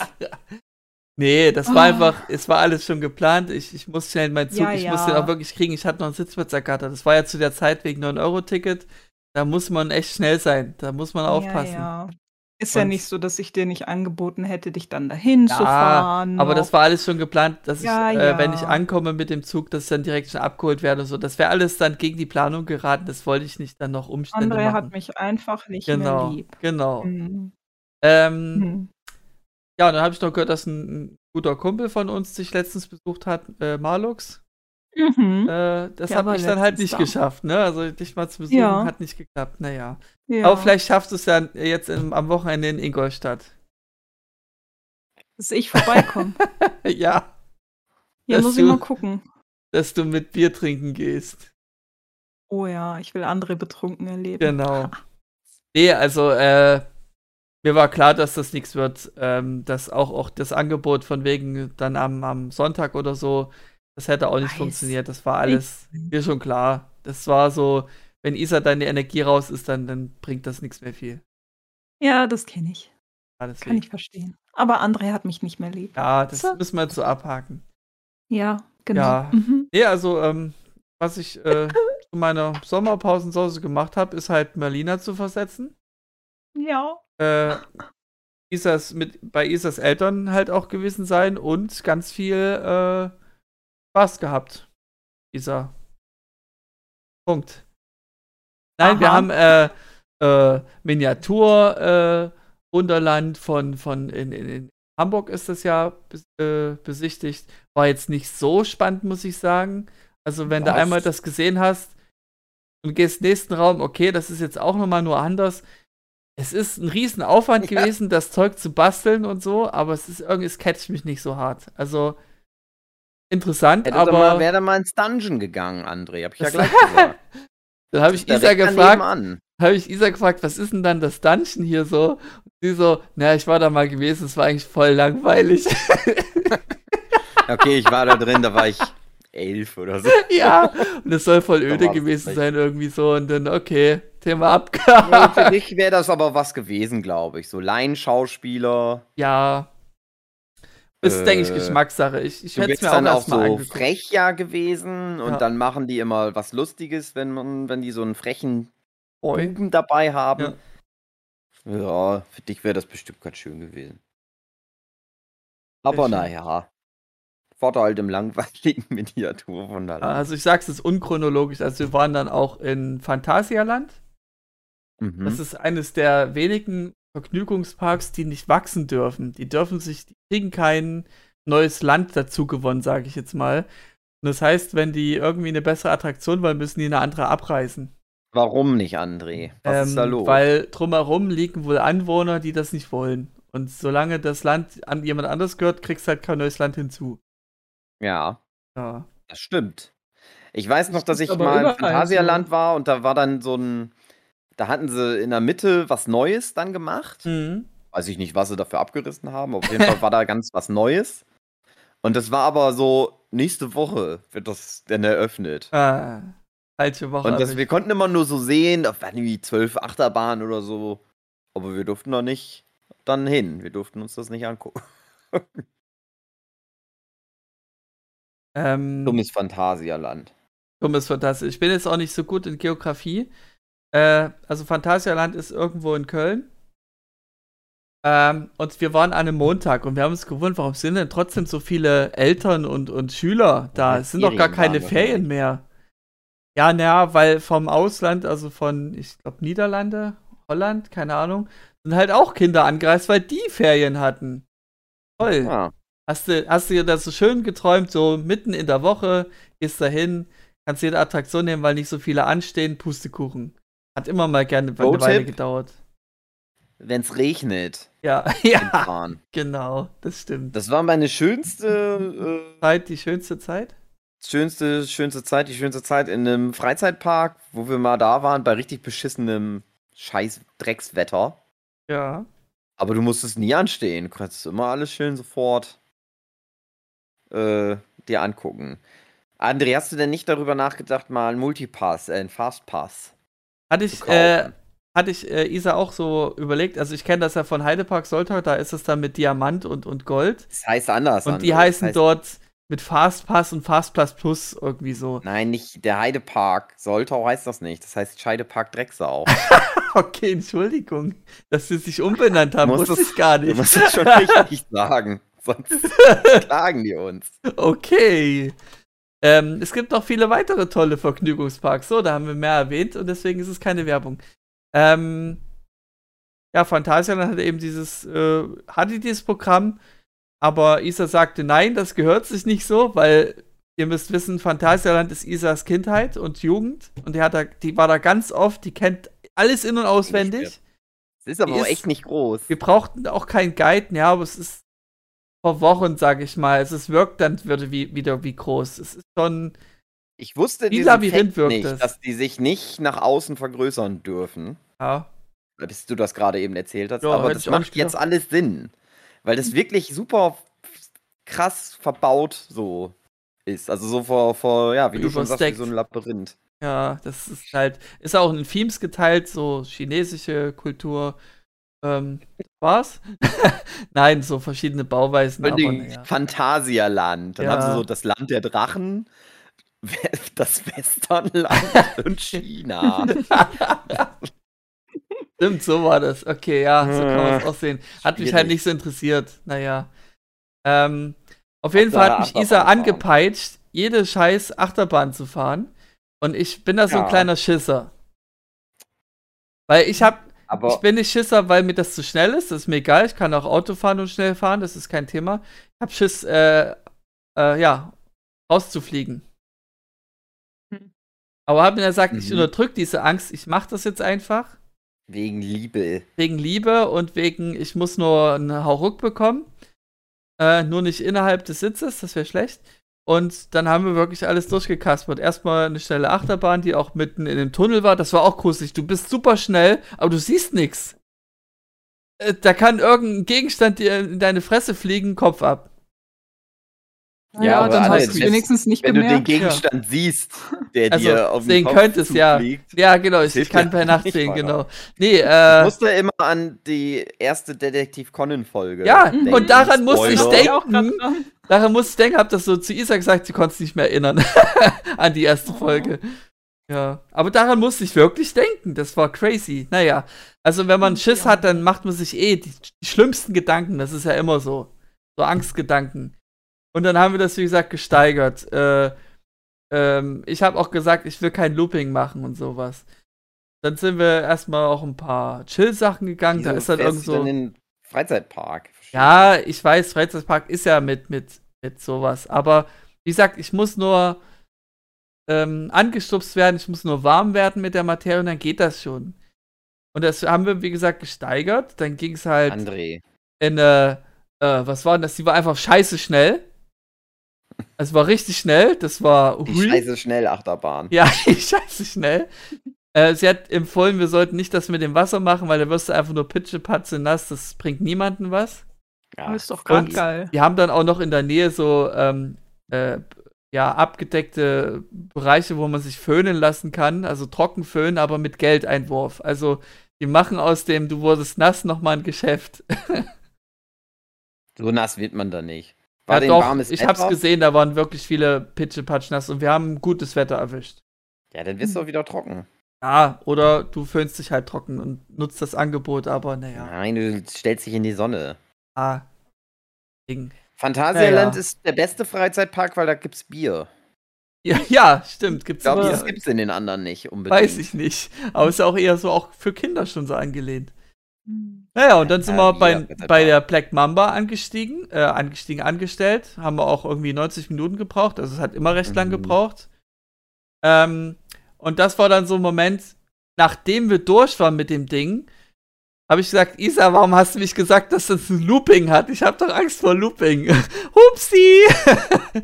Nee, das war Ah. einfach, es war alles schon geplant. Ich, ich muss schnell meinen Zug, Ja, ich ja. muss den auch wirklich kriegen. Ich hatte noch einen Sitzplatz ergattert. Das war ja zu der Zeit wegen 9-Euro-Ticket. Da muss man echt schnell sein. Da muss man aufpassen. Ja, ja. Ist ja Und- nicht so, dass ich dir nicht angeboten hätte, dich dann dahin Ja, zu fahren. Aber noch. das war alles schon geplant, dass Ja, ich, äh, wenn ja. ich ankomme mit dem Zug, dass ich dann direkt schon abgeholt werde und so. Das wäre alles dann gegen die Planung geraten. Das wollte ich nicht dann noch Umstände André machen. hat mich einfach nicht genau, mehr lieb. genau. Mhm. Ähm, Mhm. Ja, und dann habe ich noch gehört, dass ein, ein guter Kumpel von uns sich letztens besucht hat, äh, Marlux. Mhm. Äh, das Der habe war ich dann halt nicht da. geschafft, ne? Also dich mal zu besuchen Ja. hat nicht geklappt. Naja. Ja. Aber vielleicht schaffst du es ja jetzt im, am Wochenende in Ingolstadt. Dass ich vorbeikomme. (laughs) ja, Ja, Dass muss ich du- mal gucken. dass du mit Bier trinken gehst. Oh ja, ich will andere betrunken erleben. Genau. (laughs) Nee, also, äh, mir war klar, dass das nichts wird. Ähm, dass auch, auch das Angebot von wegen dann am, am Sonntag oder so, das hätte auch nicht Weiß. funktioniert. Das war alles mir schon klar. Das war so, wenn Isa deine Energie raus ist, dann, dann bringt das nichts mehr viel. Ja, das kenne ich. Ja, Kann ich verstehen. Aber André hat mich nicht mehr lieb. Ja, das So. müssen wir jetzt so abhaken. Ja, genau. Ja. Mhm. Nee, also, ähm, was ich äh, zu meiner Sommerpausensause gemacht habe, ist halt Merlina zu versetzen. Ja. Äh, Isas mit bei Isas Eltern halt auch gewesen sein und ganz viel äh, Spaß gehabt. Isa. Punkt. Nein, wir Aha. haben äh, äh, Miniatur äh, Wunderland von, von in, in, in Hamburg ist das ja äh, besichtigt. War jetzt nicht so spannend, muss ich sagen. Also wenn du Was? einmal das gesehen hast und gehst nächsten Raum, okay, das ist jetzt auch nochmal nur anders. Es ist ein riesen Aufwand Ja. gewesen, das Zeug zu basteln und so, aber es ist irgendwie, es catcht mich nicht so hart. Also interessant, Hätte aber wäre da mal ins Dungeon gegangen, André. Hab ich ja (laughs) gleich gesagt. dann habe ich Isa gefragt, habe ich Isa gefragt, was ist denn dann das Dungeon hier so? Und sie so, na, ich war da mal gewesen, es war eigentlich voll langweilig. (laughs) Okay, ich war da drin, da war ich elf oder so. (laughs) ja, und es soll voll öde gewesen sein irgendwie so und dann, okay, Thema abgehakt. für dich wäre das aber was gewesen, glaube ich. So Laienschauspieler. ja. Ist, Äh, denke ich, Geschmackssache. Ich, ich hätte es mir auch dann auch erstmal so angeguckt. frech ja gewesen und Ja. dann machen die immer was Lustiges, wenn man, wenn die so einen frechen. Buben dabei haben. Ja, für dich wäre das bestimmt ganz schön gewesen. Aber naja. Vorder halt im langweiligen (laughs) Miniatur von der Also ich sag's jetzt unchronologisch. Also wir waren dann auch in Phantasialand. mhm. Das ist eines der wenigen Vergnügungsparks, die nicht wachsen dürfen. Die dürfen sich, die kriegen kein neues Land dazu gewonnen, sage ich jetzt mal. Und das heißt, wenn die irgendwie eine bessere Attraktion wollen, müssen die eine andere abreißen. Warum nicht, André? Was ist da Ähm, los? Weil drumherum liegen wohl Anwohner, die das nicht wollen. Und solange das Land an jemand anders gehört, kriegst du halt kein neues Land hinzu. ja, Ja. das stimmt. Ich weiß noch, Das dass ich mal im Phantasialand war und da war dann so ein. Da hatten sie in der Mitte was Neues dann gemacht. Mhm. Weiß ich nicht, was sie dafür abgerissen haben. Auf jeden Fall war da (laughs) ganz was Neues. Und das war aber so, nächste Woche wird das dann eröffnet. Ah, falsche Woche. Und das, wir konnten immer nur so sehen, da waren irgendwie zwölf Achterbahnen oder so. Aber wir durften noch nicht dann hin. Wir durften uns das nicht angucken. (laughs) ähm, Dummes Phantasialand. Dummes Fantastisch. Ich bin jetzt auch nicht so gut in Geografie. Äh, also Phantasialand ist irgendwo in Köln. Ähm, und wir waren an einem Montag und wir haben uns gewundert, warum sind denn trotzdem so viele Eltern und, und Schüler da? Es sind doch gar keine Ferien mehr. Ja, naja, weil vom Ausland, also von, ich glaube, Niederlande, Holland, keine Ahnung, sind halt auch Kinder angereist, weil die Ferien hatten. Toll. Ja. Hast du, hast du dir das so schön geträumt, so mitten in der Woche, gehst da hin, Kannst jede Attraktion nehmen, weil nicht so viele anstehen. Pustekuchen. Hat immer mal gerne eine? Weile gedauert. Wenn es regnet, Ja, (laughs) ja, genau, das stimmt. Das war meine schönste, äh, Zeit, die schönste Zeit? schönste, schönste Zeit, die schönste Zeit in einem Freizeitpark, wo wir mal da waren, bei richtig beschissenem scheiß Dreckswetter. Ja. Aber du musstest nie anstehen. Du konntest immer alles schön sofort äh, dir angucken. André, hast du denn nicht darüber nachgedacht, mal einen Multipass, äh, einen Fastpass Hatte ich, äh, hatte ich äh, Isa auch so überlegt. Also ich kenne das ja von Heidepark Soltau, da ist es dann mit Diamant und, und Gold. das heißt anders. Und die André. heißen das heißt, dort mit Fastpass und Fastpass Plus irgendwie so. Nein, nicht der Heidepark. Soltau heißt das nicht. Das heißt Scheidepark Drecksau. (laughs) Okay, Entschuldigung, dass sie sich umbenannt haben, Du wusste es- ich gar Du nicht. (laughs) musst es schon richtig sagen. (laughs) Sonst klagen die uns. Okay. Ähm, es gibt noch viele weitere tolle Vergnügungsparks. So, da haben wir mehr erwähnt und deswegen ist es keine Werbung. Ähm, ja, Phantasialand hat eben dieses, äh, hatte dieses Programm, aber Isa sagte, nein, das gehört sich nicht so, weil ihr müsst wissen, Phantasialand ist Isas Kindheit und Jugend und die, hat da, die war da ganz oft, die kennt alles in- und auswendig. Es ist aber Die auch ist- echt nicht groß. Wir brauchten auch keinen Guide, ja, aber es ist vor Wochen, sage ich mal. Also es wirkt dann würde wie, wieder wie groß. Es ist schon, Ich wusste Wie Labyrinth wirkt nicht, es. dass die sich nicht nach außen vergrößern dürfen. ja, bis du das gerade eben erzählt hast. Ja, aber das macht jetzt alles Sinn. Weil das wirklich super krass verbaut so ist. Also so vor, vor ja, wie du schon sagst, wie Übersteckt. so ein Labyrinth. ja, das ist halt, ist auch in Themes geteilt, so chinesische Kultur. Ähm, war's? (laughs) Nein, so verschiedene Bauweisen. Unbedingt naja. Phantasialand. Dann Ja. haben sie so das Land der Drachen, (laughs) das Westernland (laughs) und China. Stimmt, so war das. Okay, ja, so kann man es auch sehen. Hat mich halt nicht so interessiert. Naja. Ähm, auf jeden Fall hat mich Achterbahn Isa fahren. angepeitscht, jede scheiß Achterbahn zu fahren. Und ich bin da so ein Ja. kleiner Schisser. Weil ich hab, ich Aber bin nicht Schisser, weil mir das zu schnell ist. Das ist mir egal. Ich kann auch Auto fahren und schnell fahren. Das ist kein Thema. Ich hab Schiss, äh, äh, ja, rauszufliegen. Hm. Aber hab mir gesagt, ich Mhm. unterdrück diese Angst. Ich mach das jetzt einfach wegen Liebe. wegen Liebe und wegen, ich muss nur einen Hauruck bekommen. Äh, nur nicht innerhalb des Sitzes, das wäre schlecht. Und dann haben wir wirklich alles durchgekaspert. Erstmal eine schnelle Achterbahn, die auch mitten in dem Tunnel war. Das war auch gruselig. Du bist super schnell, aber du siehst nichts. Äh, da kann irgendein Gegenstand dir in deine Fresse fliegen, Kopf ab. Ja, aber dann Alter, hast du es wenn- wenigstens nicht Wenn du den gemerkt. Gegenstand siehst, der Also, dir auf den sehen Kopf könntest, ja. zufliegt. Ja, genau, ich, ich kann (laughs) ja per Nacht sehen, genau. Nee, Ich äh, musste immer an die erste Detektiv Conan-Folge. Ja, denken. und daran musste ich denken. Daran muss ich denken, hab das so zu Isa gesagt, sie konnte es nicht mehr erinnern (laughs) an die erste Folge. Ja, aber daran musste ich wirklich denken. Das war crazy. Naja, also wenn man Schiss hat, dann macht man sich eh die, die schlimmsten Gedanken. Das ist ja immer so. So Angstgedanken. Und dann haben wir das, wie gesagt, gesteigert. Äh, ähm, ich habe auch gesagt, ich will kein Looping machen und sowas. Dann sind wir erstmal auch ein paar Chill-Sachen gegangen. Wieso da ist dann irgend so. in den Freizeitpark. Ja, ich weiß, Freizeitpark ist ja mit, mit, mit sowas. Aber wie gesagt, ich muss nur ähm, angestupst werden, ich muss nur warm werden mit der Materie und dann geht das schon. Und das haben wir, wie gesagt, gesteigert. Dann ging es halt André. in äh, äh, was war denn das? Die war einfach scheiße schnell. Es war richtig schnell. Das war Die hui. scheiße Schnellachterbahn. Ja, (laughs) scheiße schnell. Äh, sie hat empfohlen, wir sollten nicht das mit dem Wasser machen, weil da wirst du einfach nur pitschepatze nass. Das bringt niemandem was. Ja, ist doch Und- geil. Die haben dann auch noch in der Nähe so ähm, äh, ja, abgedeckte Bereiche, wo man sich föhnen lassen kann, also trocken föhnen, aber mit Geldeinwurf. Also die machen aus dem Du wurdest nass nochmal ein Geschäft. So nass wird man da nicht. War ja, doch, warmes ich Wetter? hab's gesehen, da waren wirklich viele Pitschepatsch nass und wir haben gutes Wetter erwischt. Ja, dann wirst du auch wieder trocken. Ja, oder du föhnst dich halt trocken und nutzt das Angebot, aber naja. Nein, du stellst dich in die Sonne. Ah, Ding. Phantasialand Ja, ja. ist der beste Freizeitpark, weil da gibt's Bier. Ja, ja, stimmt, Ich gibt's glaube, Bier. das gibt's in den anderen nicht unbedingt. Weiß ich nicht. Aber ist ja auch eher so auch für Kinder schon so angelehnt. Hm. Naja, und dann sind wir bei, bei der Black Mamba angestiegen, äh, angestiegen, angestellt. Haben wir auch irgendwie 90 Minuten gebraucht. Also es hat immer recht lang Mhm. gebraucht. Ähm, und das war dann so ein Moment, nachdem wir durch waren mit dem Ding, habe ich gesagt, Isa, warum hast du mich gesagt, dass das ein Looping hat? Ich habe doch Angst vor Looping. (laughs) Hupsi! (laughs)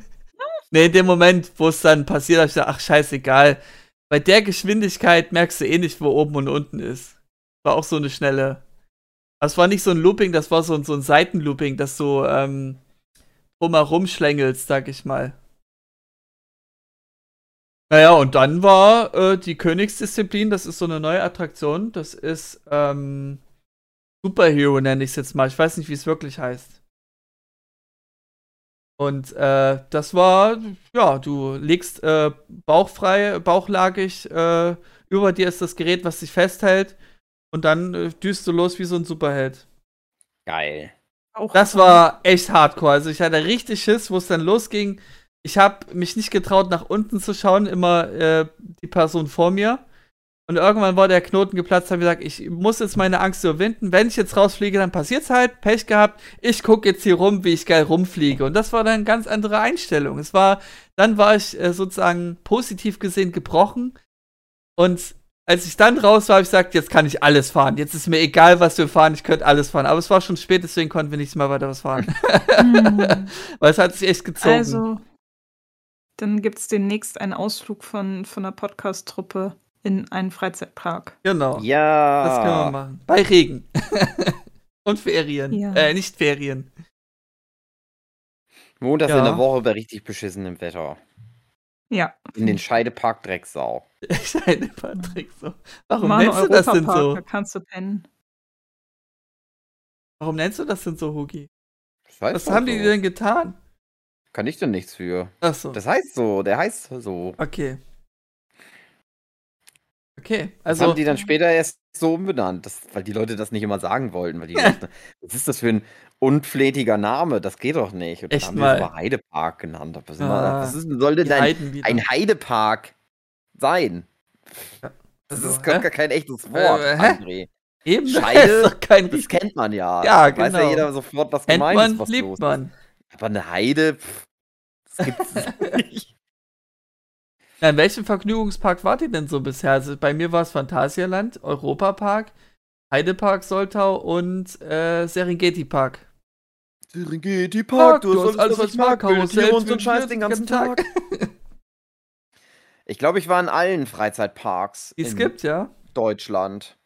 nee, in dem Moment, wo es dann passiert, habe ich gesagt, ach scheißegal. Bei der Geschwindigkeit merkst du eh nicht, wo oben und unten ist. War auch so eine schnelle. Das war nicht so ein Looping, das war so, so ein Seitenlooping, das so ähm, drumherum schlängelst, sag ich mal. Naja, und dann war äh, die Königsdisziplin, das ist so eine neue Attraktion, das ist ähm, Superhero, nenne ich es jetzt mal. Ich weiß nicht, wie es wirklich heißt. Und äh, das war, ja, du legst äh, bauchfrei, bauchlagig, äh, über dir ist das Gerät, was dich festhält. Und dann äh, düst du los wie so ein Superheld. Geil. Auch Das war echt hardcore. Also ich hatte richtig Schiss, wo es dann losging. Ich habe mich nicht getraut, nach unten zu schauen, immer äh, die Person vor mir. Und irgendwann war der Knoten geplatzt, habe gesagt, ich muss jetzt meine Angst überwinden. Wenn ich jetzt rausfliege, dann passiert's halt. Pech gehabt. Ich gucke jetzt hier rum, wie ich geil rumfliege. Und das war dann eine ganz andere Einstellung. Es war, dann war ich äh, sozusagen positiv gesehen gebrochen. Und als ich dann raus war, habe ich gesagt, jetzt kann ich alles fahren. Jetzt ist mir egal, was wir fahren, ich könnte alles fahren. Aber es war schon spät, deswegen konnten wir nicht mehr weiter was fahren. Hm. (laughs) Weil es hat sich echt gezogen. Also, dann gibt es demnächst einen Ausflug von, von einer Podcast-Truppe in einen Freizeitpark. genau. Ja. Das können wir machen. Bei Regen. (laughs) Und Ferien. Ja. Äh, nicht Ferien. Montags Ja. in der Woche bei richtig beschissenem Wetter. Ja. In den Scheidepark Drecksau. (laughs) Scheine Patrick so. Warum Mal nennst du das denn so? Da kannst du pennen. Warum nennst du das denn so, Hugi? Das heißt Was haben die so. denn getan? Kann ich denn nichts für. Ach so. Das heißt so, der heißt so. Okay. Okay, Das also haben die dann später erst so umbenannt, das, weil die Leute das nicht immer sagen wollten. Weil die (laughs) dachten, was ist das für ein unflätiger Name? Das geht doch nicht. Und Echt dann haben mal? wir Heidepark genannt. Was, Ah, was ist, soll denn ein, Heidepark sein? Das Also, ist gar gar kein echtes Wort, Äh? André. Eben, (laughs) Scheide, ist doch kein Das kennt man ja. Ja, Da Weiß ja genau. jeder sofort, was Kennt gemeint man, ist, was liebt los man. ist. Aber eine Heide, pff, das gibt's (laughs) nicht. Ja, in welchem Vergnügungspark wart ihr denn so bisher? Also bei mir war es Phantasialand, Europapark, Heidepark Soltau und äh, Serengeti Park. Serengeti Park, du hast alles, was (laughs) ich mag, Karussell, und so einen Scheiß den ganzen Tag. Ich glaube, ich war in allen Freizeitparks Die es in gibt, ja. Deutschland.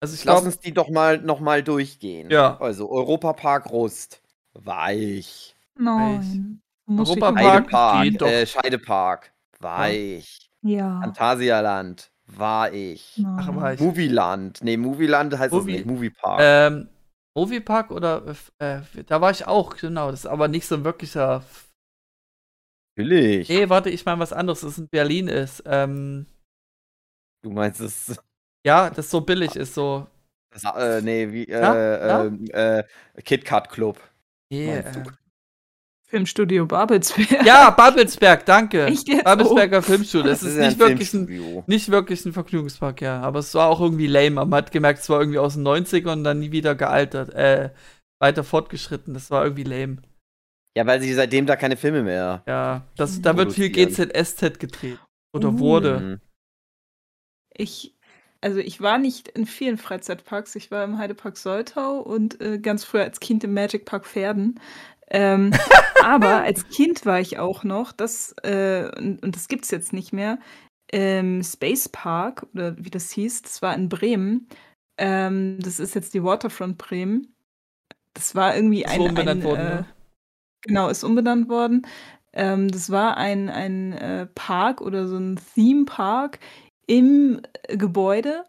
Also ich Lass glaube, uns die doch mal noch mal durchgehen. Ja. Also Europapark Rust war ich. Nein. Muss ich Europapark immer- Heidepark, geht doch. äh, Scheidepark war ich. Ja. Phantasialand war ich. Ach, war ich. Movieland. Nee, Movieland heißt Movie- es nicht. Moviepark. Ähm, Moviepark oder äh, da war ich auch, genau. Das ist aber nicht so ein wirklicher. Natürlich. Nee, warte, ich meine was anderes, das in Berlin ist. Ähm, Du meinst es. ja, das so billig ist, so. das äh, nee, wie, äh, Ja, ja. ähm, äh, KitKat Club. Nee, Meinst du? äh, Filmstudio Babelsberg. ja, Babelsberg, danke. (laughs) Echt jetzt? Babelsberger Filmstudio. Das, ist ja nicht ein wirklich ein, nicht wirklich ein Vergnügungspark, ja. Aber es war auch irgendwie lame. Man hat gemerkt, es war irgendwie aus den 90ern und dann nie wieder gealtert, äh, weiter fortgeschritten. Das war irgendwie lame. Ja, weil sie seitdem da keine Filme mehr. Ja, das, da wird viel. GZSZ gedreht. Oder Uh. wurde. Mhm. Ich, also ich war nicht in vielen Freizeitparks. Ich war im Heidepark Soltau und äh, ganz früher als Kind im Magic Park Pferden. Ähm, (laughs) aber als Kind war ich auch noch, das, äh, und, und das gibt es jetzt nicht mehr, ähm, Space Park, oder wie das hieß, das war in Bremen. Ähm, das ist jetzt die Waterfront Bremen. Das war irgendwie Ist ein. so umbenannt ein worden, äh, ne? Genau, ist umbenannt worden. Ähm, das war ein, ein äh, Park oder so ein Theme-Park im äh, Gebäude.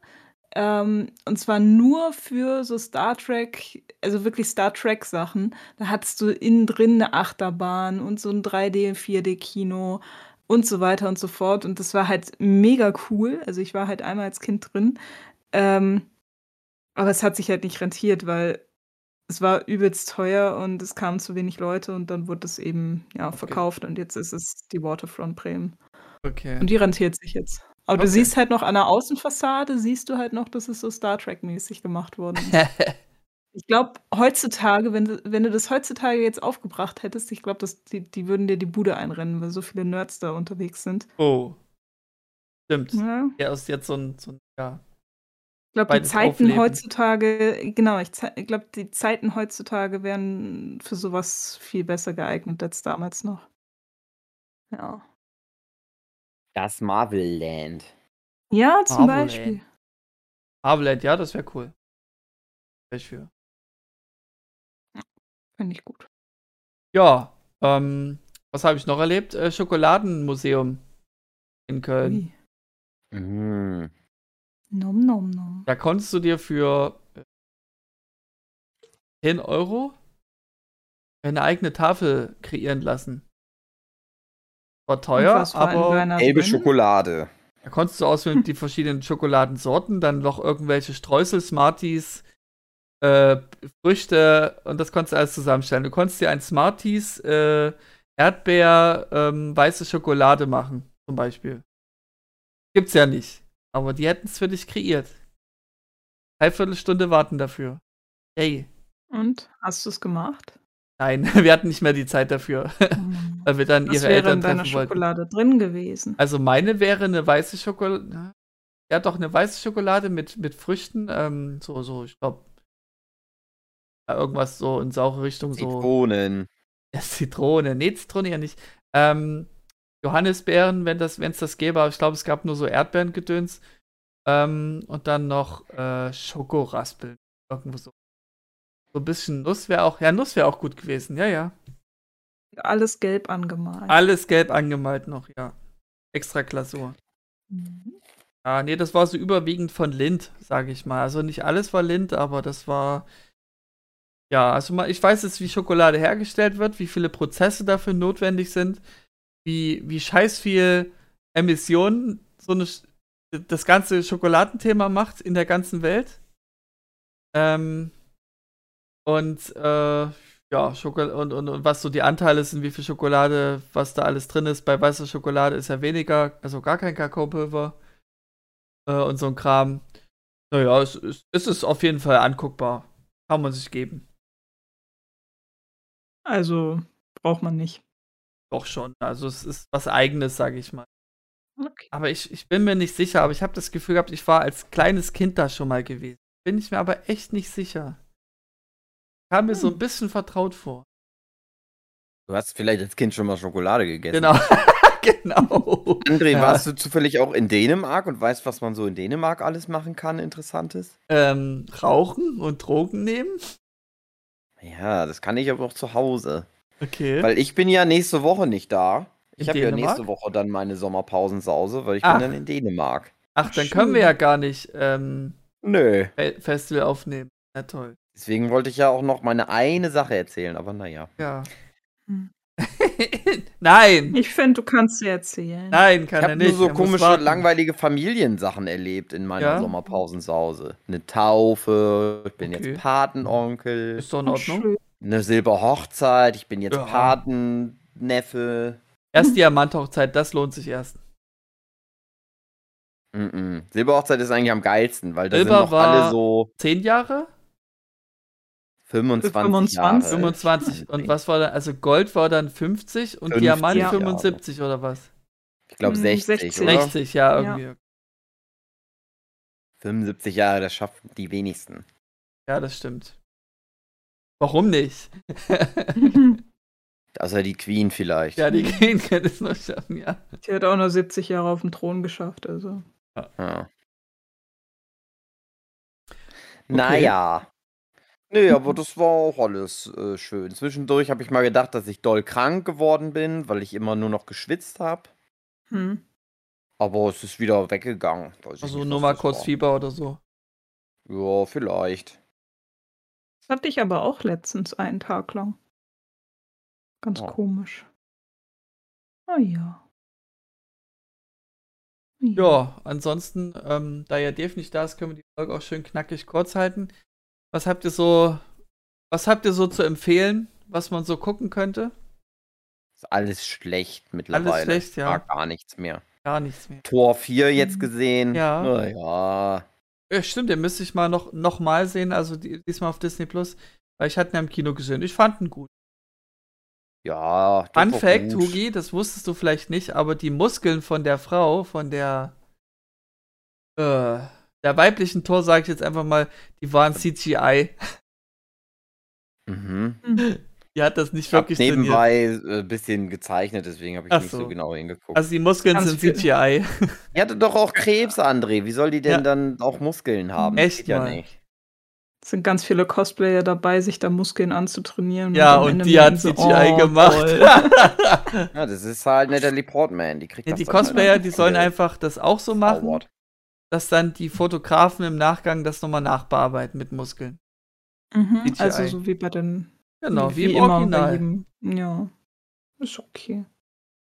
Ähm, und zwar nur für so Star Trek, also wirklich Star Trek-Sachen. Da hattest du innen drin eine Achterbahn und so ein 3D, 4D-Kino und so weiter und so fort. Und das war halt mega cool. Also ich war halt einmal als Kind drin. Ähm, aber es hat sich halt nicht rentiert, weil es war übelst teuer und es kamen zu wenig Leute und dann wurde es eben ja, verkauft und jetzt ist es die Waterfront Bremen. Okay. Und die rentiert sich jetzt. Aber Okay. du siehst halt noch an der Außenfassade, siehst du halt noch, dass es so Star Trek-mäßig gemacht worden ist. (laughs) Ich glaube, heutzutage, wenn du, wenn du das heutzutage jetzt aufgebracht hättest, ich glaube, die, die würden dir die Bude einrennen, weil so viele Nerds da unterwegs sind. oh. Stimmt. Ja. Ja, ist jetzt so ein, so ein ja. Ich glaube, die Zeiten aufleben. heutzutage, genau, ich, ich glaube, die Zeiten heutzutage wären für sowas viel besser geeignet als damals noch. Ja. Das Marvel Land. Ja, zum Marvel, Beispiel. ey. Haveland, ja, das wäre cool. Wär ich für. Finde ich gut. Ja, ähm, was habe ich noch erlebt? Äh, Schokoladenmuseum in Köln. Ui. Mhm. Nom, nom, nom. Da konntest du dir für äh, 10 Euro eine eigene Tafel kreieren lassen. War teuer, war aber Gelbe drin? Schokolade. da konntest du auswählen die verschiedenen Schokoladensorten, dann noch irgendwelche Streusel, Smarties, äh, Früchte und das konntest du alles zusammenstellen. Du konntest dir ein Smarties, äh, Erdbeer, ähm, weiße Schokolade machen, zum Beispiel. Gibt's ja nicht. Aber die hätten es für dich kreiert. Dreiviertel Stunde warten dafür. Ey. Und? Hast du es gemacht? Nein, (laughs) wir hatten nicht mehr die Zeit dafür, Hm. (laughs) weil wir dann Was ihre wäre Eltern in deiner treffen wollten. Schokolade drin gewesen? Also meine wäre eine weiße Schokolade. Ja, doch, eine weiße Schokolade mit, mit Früchten. Ähm, so, so, ich glaube. Irgendwas so in saure Richtung, so. Zitronen. Ja, Zitrone. Nee, Zitrone ja nicht. Ähm, Johannisbeeren, wenn das, wenn es das gäbe, aber ich glaube, es gab nur so Erdbeerengedöns. Ähm, und dann noch äh, Schokoraspeln. Irgendwo so. So ein bisschen Nuss wäre auch. Ja, Nuss wäre auch gut gewesen. Ja, ja. Alles gelb angemalt. Alles gelb angemalt noch, ja. Extra Klausur. Mhm. Ja, nee, das war so überwiegend von Lind, sage ich mal. Also nicht alles war Lind, aber das war. Ja, also mal, ich weiß jetzt, wie Schokolade hergestellt wird, wie viele Prozesse dafür notwendig sind, wie, wie scheiß viel Emissionen so eine, das ganze Schokoladenthema macht in der ganzen Welt. Ähm, und äh, ja, Schokol und, und, und was so die Anteile sind, wie viel Schokolade, was da alles drin ist. Bei weißer Schokolade ist ja weniger, also gar kein Kakaopulver äh, und so ein Kram. Naja, es, es, es ist auf jeden Fall anguckbar. Kann man sich geben. Also braucht man nicht. Doch schon. Also es ist was eigenes, sage ich mal. Okay. Aber ich, ich bin mir nicht sicher, aber ich habe das Gefühl gehabt, ich war als kleines Kind da schon mal gewesen. Bin ich mir aber echt nicht sicher. Kam mir so ein Hm. bisschen vertraut vor. Du hast vielleicht als Kind schon mal Schokolade gegessen. Genau. (laughs) genau. André, Ja. warst du zufällig auch in Dänemark und weißt, was man so in Dänemark alles machen kann, Interessantes? Ähm, rauchen und Drogen nehmen? Ja, das kann ich aber auch zu Hause. Okay. Weil ich bin ja nächste Woche nicht da. Ich habe ja nächste Woche dann meine Sommerpausensause, weil ich Ach. bin dann in Dänemark. Ach, dann Schön. können wir ja gar nicht ähm, Nö. Fe- Festival aufnehmen. Ja, toll. Deswegen wollte ich ja auch noch meine eine Sache erzählen, aber naja. Ja. Hm. (laughs) nein! Ich finde, du kannst sie erzählen. Nein, Ich kann er habe nicht. nur so er muss komische, langweilige Familiensachen erlebt in meiner Ja? Sommerpausensause. Eine Taufe, ich bin Okay. jetzt Patenonkel, Ist doch in Ordnung. eine Silberhochzeit, ich bin jetzt Ja. Patenneffe. Erst Diamanthochzeit, das lohnt sich erst. Mm -mm. Silberhochzeit ist eigentlich am geilsten, weil da Silber sind noch war- alle so Zehn Jahre? 25, 25. Jahre. 25. Und was war dann? Also Gold war dann 50 und 50 Diamant Jahre. 75 oder was? Ich glaube Mm, 60, 60. oder? 60, ja, irgendwie. 75 Jahre, das schaffen die wenigsten. Ja, das stimmt. Warum nicht? (laughs) Außer die Queen vielleicht. ja, die Queen können es noch schaffen, ja. Sie hat auch nur 70 Jahre auf dem Thron geschafft, also. Ja. Naja. Nee, aber das war auch alles äh, schön. Zwischendurch habe ich mal gedacht, dass ich doll krank geworden bin, weil ich immer nur noch geschwitzt habe. Hm. Aber es ist wieder weggegangen. Weiß Also nicht, nur mal kurz war. Fieber oder so. Ja, vielleicht. Das hatte ich aber auch letztens einen Tag lang. Ganz Oh. komisch. Ah ja. Ja, ansonsten, ähm, da ja Dave nicht da ist, können wir die Folge auch schön knackig kurz halten. Was habt ihr so, was habt ihr so zu empfehlen, was man so gucken könnte? Ist alles schlecht mittlerweile. schlecht, ja. Gar nichts mehr. Gar nichts mehr. Tor 4 jetzt Mhm. gesehen. Ja. Naja. Ja, stimmt, den müsste ich mal noch, noch mal sehen, also die, diesmal auf Disney Plus, weil ich hatte ihn im Kino gesehen. Ich fand ihn gut. Ja. Fun Fact, gut. Hugi, das wusstest du vielleicht nicht, aber die Muskeln von der Frau, von der Äh, der weiblichen Tor sage ich jetzt einfach mal, die waren CGI. Mhm. Die hat das nicht Ich habe wirklich trainiert. nebenbei ein äh, bisschen gezeichnet, deswegen habe ich Ach nicht so so. genau hingeguckt. Also die Muskeln Ganz sind viel. CGI. Die hatte doch auch Krebs, André. Wie soll die denn Ja. dann auch Muskeln haben? Echt ja nicht. Es sind ganz viele Cosplayer dabei, sich da Muskeln anzutrainieren. Ja, und die hat CGI oh, gemacht. Ja, das ist halt Natalie Portman. Die kriegt Ja, das die halt Cosplayer, die sollen einfach das auch so machen, dass dann die Fotografen im Nachgang das nochmal nachbearbeiten mit Muskeln. Mhm, also so wie bei den Genau, wie, im immer bei Original. jedem. Ja. Ist okay.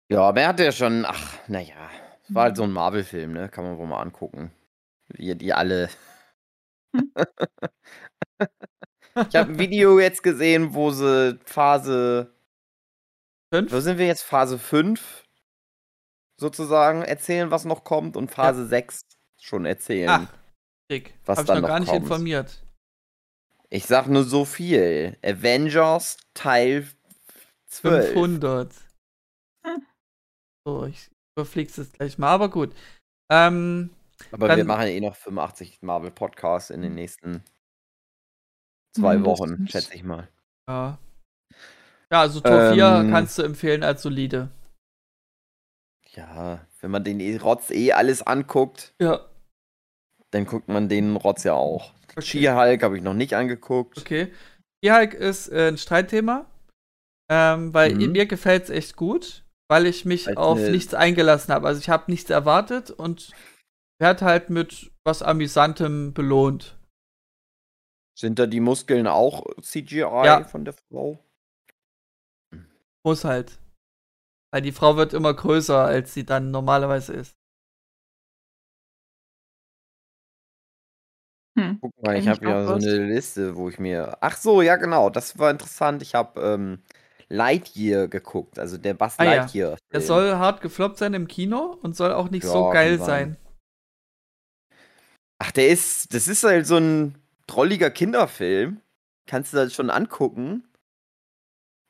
Ja, aber er hatte ja schon, ach, naja, es war halt so ein Marvel-Film, ne? Kann man wohl mal angucken. Wie die alle. Hm. ich habe ein Video jetzt gesehen, wo sie Phase. Wo Fünf? sind wir jetzt? Phase 5 sozusagen erzählen, was noch kommt, und Phase 6 schon erzählen. Ach, dick. was Hab ich dann noch noch gar nicht kommt. informiert. Ich sag nur so viel. Avengers Teil 12. 500. Hm. So, ich überflieg's jetzt gleich mal, aber gut. Ähm, Aber wir Dann- machen eh noch 85 Marvel Podcasts in den nächsten zwei Mindestens. Wochen, schätze ich mal. ja. Ja, also Tor 4 Ähm. kannst du empfehlen als solide. Ja, wenn man den eh- Rotz eh alles anguckt, Ja. Dann guckt man den Rotz ja auch. Okay. She-Hulk habe ich noch nicht angeguckt. Okay. She-Hulk ist äh, ein Streitthema, ähm, weil Mhm. mir gefällt's echt gut, weil ich mich Als auf eine- nichts eingelassen habe. Also ich habe nichts erwartet und werd halt mit was Amüsantem belohnt. Sind da die Muskeln auch CGI Ja. von der Frau? Muss halt. Weil die Frau wird immer größer, als sie dann normalerweise ist. Hm. Guck mal, ich Kenn habe ich ja auch so eine Liste, wo ich mir. Ach so, ja, genau, das war interessant. Ich habe ähm, Lightyear geguckt, also der Buzz Ah ja. Lightyear. Der Film. soll hart gefloppt sein im Kino und soll auch nicht Ja, so kann geil sein. sein. Ach, der ist, das ist halt so ein drolliger Kinderfilm. Kannst du das schon angucken.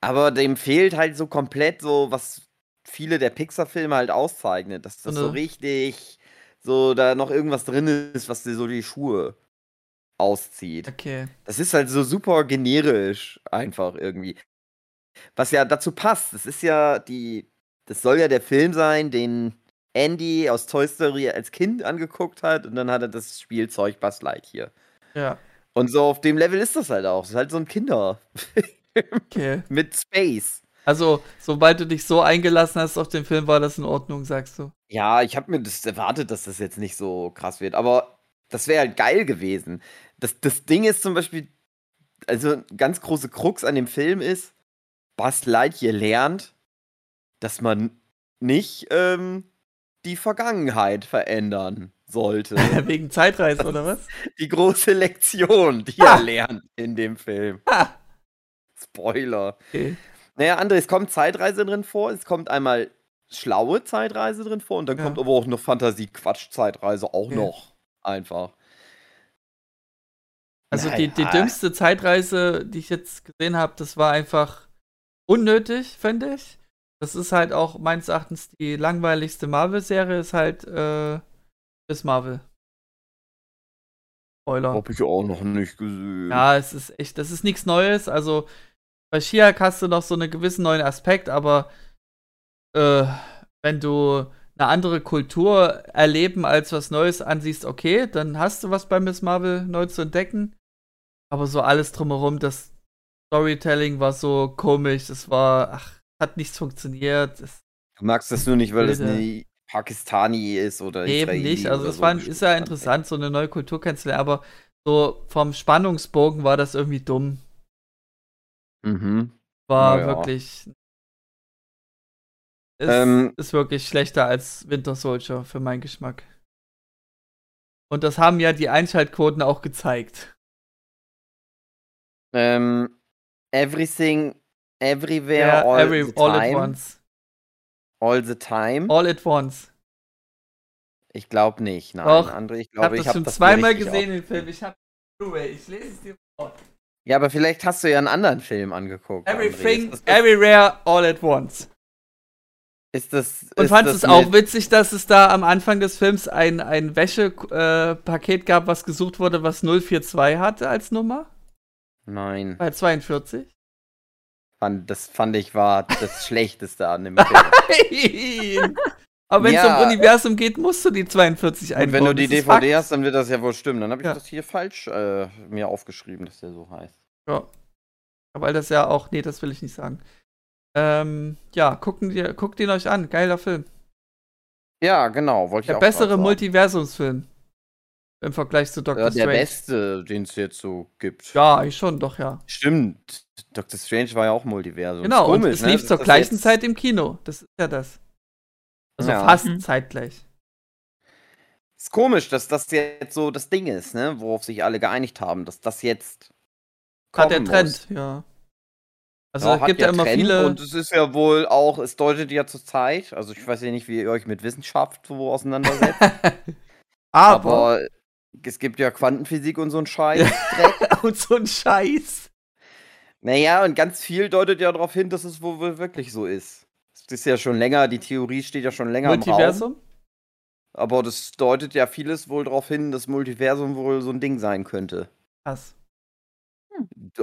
Aber dem fehlt halt so komplett so, was viele der Pixar-Filme halt auszeichnet. Dass das So so eine- richtig, so da noch irgendwas drin ist, was dir so die Schuhe auszieht. Okay. Das ist halt so super generisch einfach irgendwie. Was ja dazu passt. Das ist ja die, das soll ja der Film sein, den Andy aus Toy Story als Kind angeguckt hat und dann hat er das Spielzeug Buzz Lightyear. Ja. Und so auf dem Level ist das halt auch. Das ist halt so ein Kinder Okay. (laughs) mit Space. Also, sobald du dich so eingelassen hast auf den Film, war das in Ordnung, sagst du. Ja, ich habe mir das erwartet, dass das jetzt nicht so krass wird, aber das wäre halt geil gewesen. Das, das Ding ist zum Beispiel, also ganz große Krux an dem Film ist, Buzz Lightyear lernt, dass man nicht ähm, die Vergangenheit verändern sollte. (laughs) Wegen Zeitreise, oder was? die große Lektion, die Ah. er lernt in dem Film. Ha! Spoiler. Okay. Naja, André, es kommt Zeitreise drin vor, es kommt einmal schlaue Zeitreise drin vor und dann Ja. kommt aber auch noch Fantasie-Quatsch-Zeitreise auch Okay. noch. Einfach. Also die, die Naja. dümmste Zeitreise, die ich jetzt gesehen habe, das war einfach unnötig, finde ich. Das ist halt auch meines Erachtens die langweiligste Marvel-Serie, ist halt äh, Miss Marvel. Spoiler. Hab ich auch noch nicht gesehen. Ja, es ist echt, das ist nichts Neues. Also bei Shiak hast du noch so einen gewissen neuen Aspekt, aber äh, wenn du eine andere Kultur erleben als was Neues ansiehst, okay, dann hast du was bei Miss Marvel neu zu entdecken. Aber so alles drumherum, das Storytelling war so komisch, es war, ach, hat nichts funktioniert. Es, Du magst das nur nicht, weil das Bilder. eine Pakistani ist oder eben Israeli nicht. Also das so war, ist ja interessant, so eine neue Kultur kennenzulernen, aber so vom Spannungsbogen war das irgendwie dumm. Mhm. war Ja, ja. wirklich. Ist, Ähm, ist wirklich schlechter als Winter Soldier für meinen Geschmack. Und das haben ja die Einschaltquoten auch gezeigt. Ähm, everything, everywhere, Ja, all, every, the all time. at once. All the time. All at once. Ich glaube nicht. Nein, Doch, André, ich Ich habe glaube, das ich habe schon das zweimal gesehen, den Film. Ich habe. Ich lese es dir vor. Ja, aber vielleicht hast du ja einen anderen Film angeguckt. Everything, Das- das- everywhere, all at once. Ist das. Und fandest das es auch witzig, dass es da am Anfang des Films ein, ein Wäschepaket gab, was gesucht wurde, was 042 hatte als Nummer? Nein. Bei 42? Fand, das fand ich war das (laughs) Schlechteste an dem Film. Nein! Aber wenn es Ja. um Universum geht, musst du die 42 einbauen. Und wenn du die DVD Fakt. hast, dann wird das ja wohl stimmen. Dann habe ich Ja. das hier falsch äh, mir aufgeschrieben, dass der so heißt. Ja. Weil das ja auch, nee, das will ich nicht sagen. Ähm, ja, gucken dir, guckt ihn euch an. Geiler Film. Ja, genau. Wollte ich Der auch bessere. Multiversumsfilm. Im Vergleich zu Doctor Ja, der Strange. beste, den es jetzt so gibt. Ja, ich schon, doch, ja. Stimmt. Doctor Strange war ja auch Multiversum. Genau, Ist und komisch, es ne, lief zur gleichen jetzt- Zeit im Kino. Das ist ja das. Also Ja. fast Mhm. zeitgleich. Ist komisch, dass das jetzt so das Ding ist, ne? Worauf sich alle geeinigt haben, dass das jetzt. Hat der Trend, muss. ja. Also Ja, es gibt ja, immer Trend viele. Und es ist ja wohl auch, es deutet ja zur Zeit, also ich weiß ja nicht, wie ihr euch mit Wissenschaft so auseinandersetzt, (laughs) aber, aber es gibt ja Quantenphysik und so ein Scheiß. (laughs) Und so ein Scheiß. Naja, und ganz viel deutet ja darauf hin, dass es wohl wirklich so ist. Es ist ja schon länger, die Theorie steht ja schon länger im Raum. Multiversum? Aber das deutet ja vieles wohl darauf hin, dass Multiversum wohl so ein Ding sein könnte. Krass.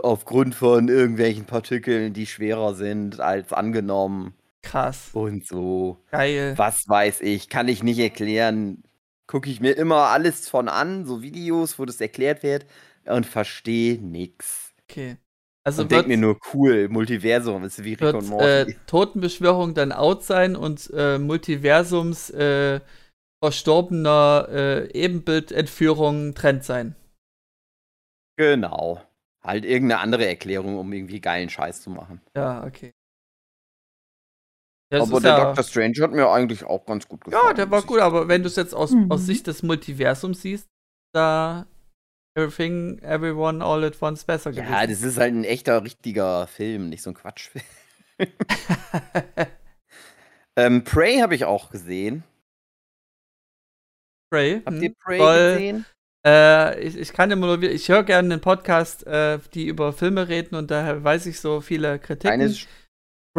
Aufgrund von irgendwelchen Partikeln, die schwerer sind als angenommen Krass. und so. Geil. Was weiß ich, kann ich nicht erklären. Gucke ich mir immer alles von an, so Videos, wo das erklärt wird und verstehe nix. Okay. Also und denk wird, mir nur cool, Multiversum ist wie Rick und wird Morty. äh, Totenbeschwörung dann out sein und äh, Multiversums äh, verstorbener äh, Ebenbildentführung Trend sein. genau. Halt irgendeine andere Erklärung, um irgendwie geilen Scheiß zu machen. Ja, okay. Das aber der ja, Doctor Strange hat mir eigentlich auch ganz gut gefallen. ja, der war gut, aber wenn du es jetzt aus, Mhm. aus Sicht des Multiversums siehst, da Everything, Everyone, All at Once besser gewesen. Ja, das ist halt ein echter, richtiger Film, nicht so ein Quatschfilm. (laughs) ähm, Prey habe ich auch gesehen. Prey. Habt ihr Prey soll- gesehen? Äh, ich, ich kann immer nur, ich höre gerne einen Podcast, äh, die über Filme reden und daher weiß ich so viele Kritiken. Eines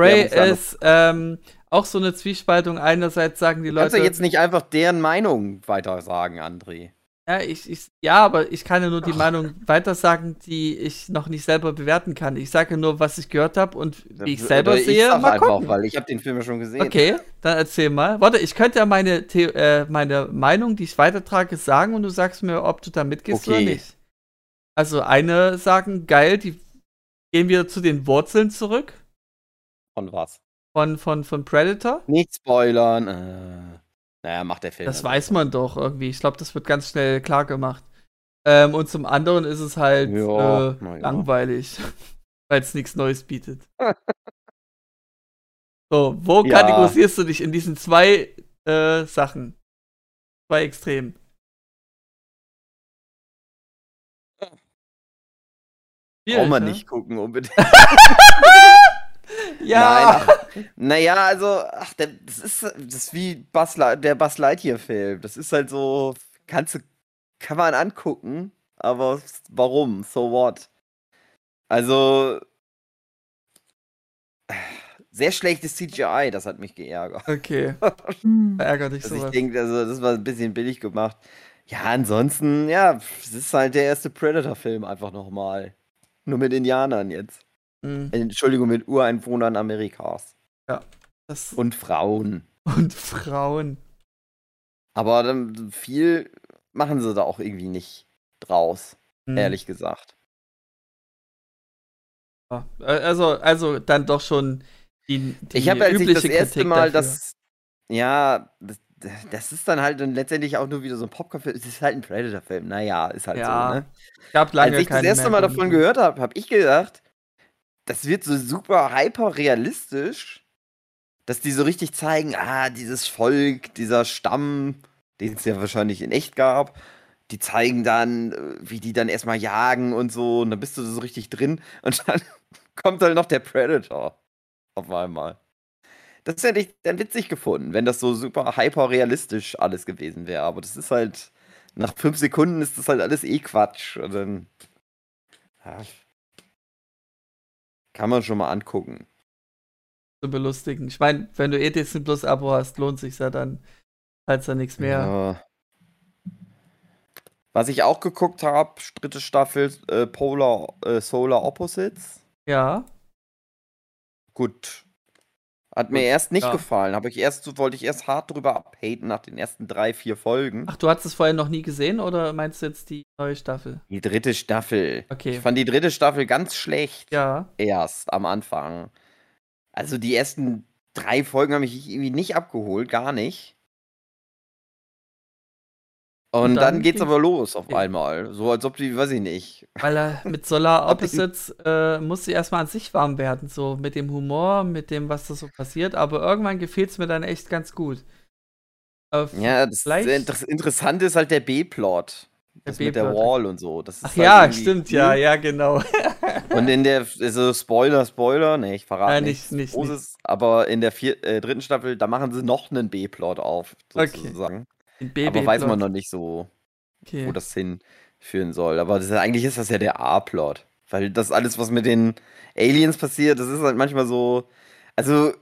Sagen. ist ähm, auch so eine Zwiespaltung. Einerseits sagen die Kannst Leute, du jetzt nicht einfach deren Meinung weiter sagen, André? ja, ich, ich, ja, aber ich kann ja nur die Meinung weitersagen, die ich noch nicht selber bewerten kann. Ich sage nur, was ich gehört habe und wie ich selber Oder sehe. sag mal einfach, gucken. weil ich habe den Film ja schon gesehen. Okay, dann erzähl mal. Warte, ich könnte ja meine, The äh, meine Meinung, die ich weitertrage, sagen und du sagst mir, ob du da mitgehst oder Okay. nicht. Also eine sagen, geil, die gehen wieder zu den Wurzeln zurück Von was? von, von, von Predator. Nicht spoilern. Äh, naja, macht der Film. Das also. weiß man doch irgendwie. Ich glaube, das wird ganz schnell klar gemacht. Ähm, und zum anderen ist es halt Ja, äh, ja. langweilig, (laughs) weil es nichts Neues bietet. (laughs) so, wo Ja. kategorisierst du dich in diesen zwei äh, Sachen? Zwei Extremen. Braucht man ne? nicht gucken unbedingt. (laughs) Ja. Nein, naja, also, ach, der, das, ist, das ist wie Buzz, der Buzz Lightyear-Film. Das ist halt so, kannst du, kann man angucken, aber warum? So what? Also, sehr schlechtes CGI, das hat mich geärgert. Okay, (laughs) Hm. ärgert dich Also ich denke, also das war ein bisschen billig gemacht. Ja, ansonsten, ja, es ist halt der erste Predator-Film einfach nochmal. Nur mit Indianern jetzt. Mhm. Äh, Entschuldigung, mit Ureinwohnern Amerikas. Das Und Frauen. und Frauen. Aber dann viel machen sie da auch irgendwie nicht draus, Mhm. ehrlich gesagt. Ja. Äh, Also, also dann doch schon die, die ich habe, als ich das übliche erste Kritik Mal dafür. das. Ja, das, das ist dann halt dann letztendlich auch nur wieder so ein Popcorn-Film. Es ist halt ein Predator-Film. Naja, ist halt Ja, so, ne? gab lange Als ich das erste Mal davon gehört habe, habe ich gedacht, das wird so super hyper realistisch, dass die so richtig zeigen, ah, dieses Volk, dieser Stamm, den es ja wahrscheinlich in echt gab, die zeigen dann, äh, wie die dann erstmal jagen und so, und dann bist du so richtig drin (laughs) und dann kommt halt noch der Predator auf einmal. Das hätte ich dann witzig gefunden, wenn das so super hyper realistisch alles gewesen wäre, aber das ist halt, nach fünf Sekunden ist das halt alles eh Quatsch und dann ja, kann man schon mal angucken. zu belustigen. Ich meine, wenn du eh Disney Plus Abo hast, lohnt sich ja dann halt ja nichts mehr. Ja. Was ich auch geguckt habe, dritte Staffel äh, Polar äh, Solar Opposites. Ja. Gut. Hat mir erst nicht ja. gefallen. Habe ich erst, wollte ich erst hart drüber abhaten nach den ersten drei, vier Folgen. Ach, du hast es vorher noch nie gesehen oder meinst du jetzt die neue Staffel? Die dritte Staffel. Okay. Ich fand die dritte Staffel ganz schlecht. Ja. Erst am Anfang. Also die ersten drei Folgen haben mich irgendwie nicht abgeholt, gar nicht. Und, Und dann, dann geht's aber los auf Okay. einmal. So als ob die, weiß ich nicht. Weil er mit Solar Opposites äh, muss sie erstmal an sich warm werden, so mit dem Humor, mit dem, was da so passiert. Aber irgendwann gefiel es mir dann echt ganz gut. Äh, Ja, das, das Interessante ist halt der B-Plot. Das mit der. Wall und so. Das ist Ach halt ja, stimmt, cool. ja, ja, genau. (laughs) Und in der, also Spoiler, Spoiler, ne, ich verrate Ja, nichts nicht- nicht- Großes, aber in der vier, äh, dritten Staffel, da machen sie noch einen B-Plot auf, Okay. sozusagen. Den aber weiß man noch nicht so, Okay. wo das hinführen soll. Aber ist, eigentlich ist das ja der A-Plot. Weil das alles, was mit den Aliens passiert, das ist halt manchmal so, also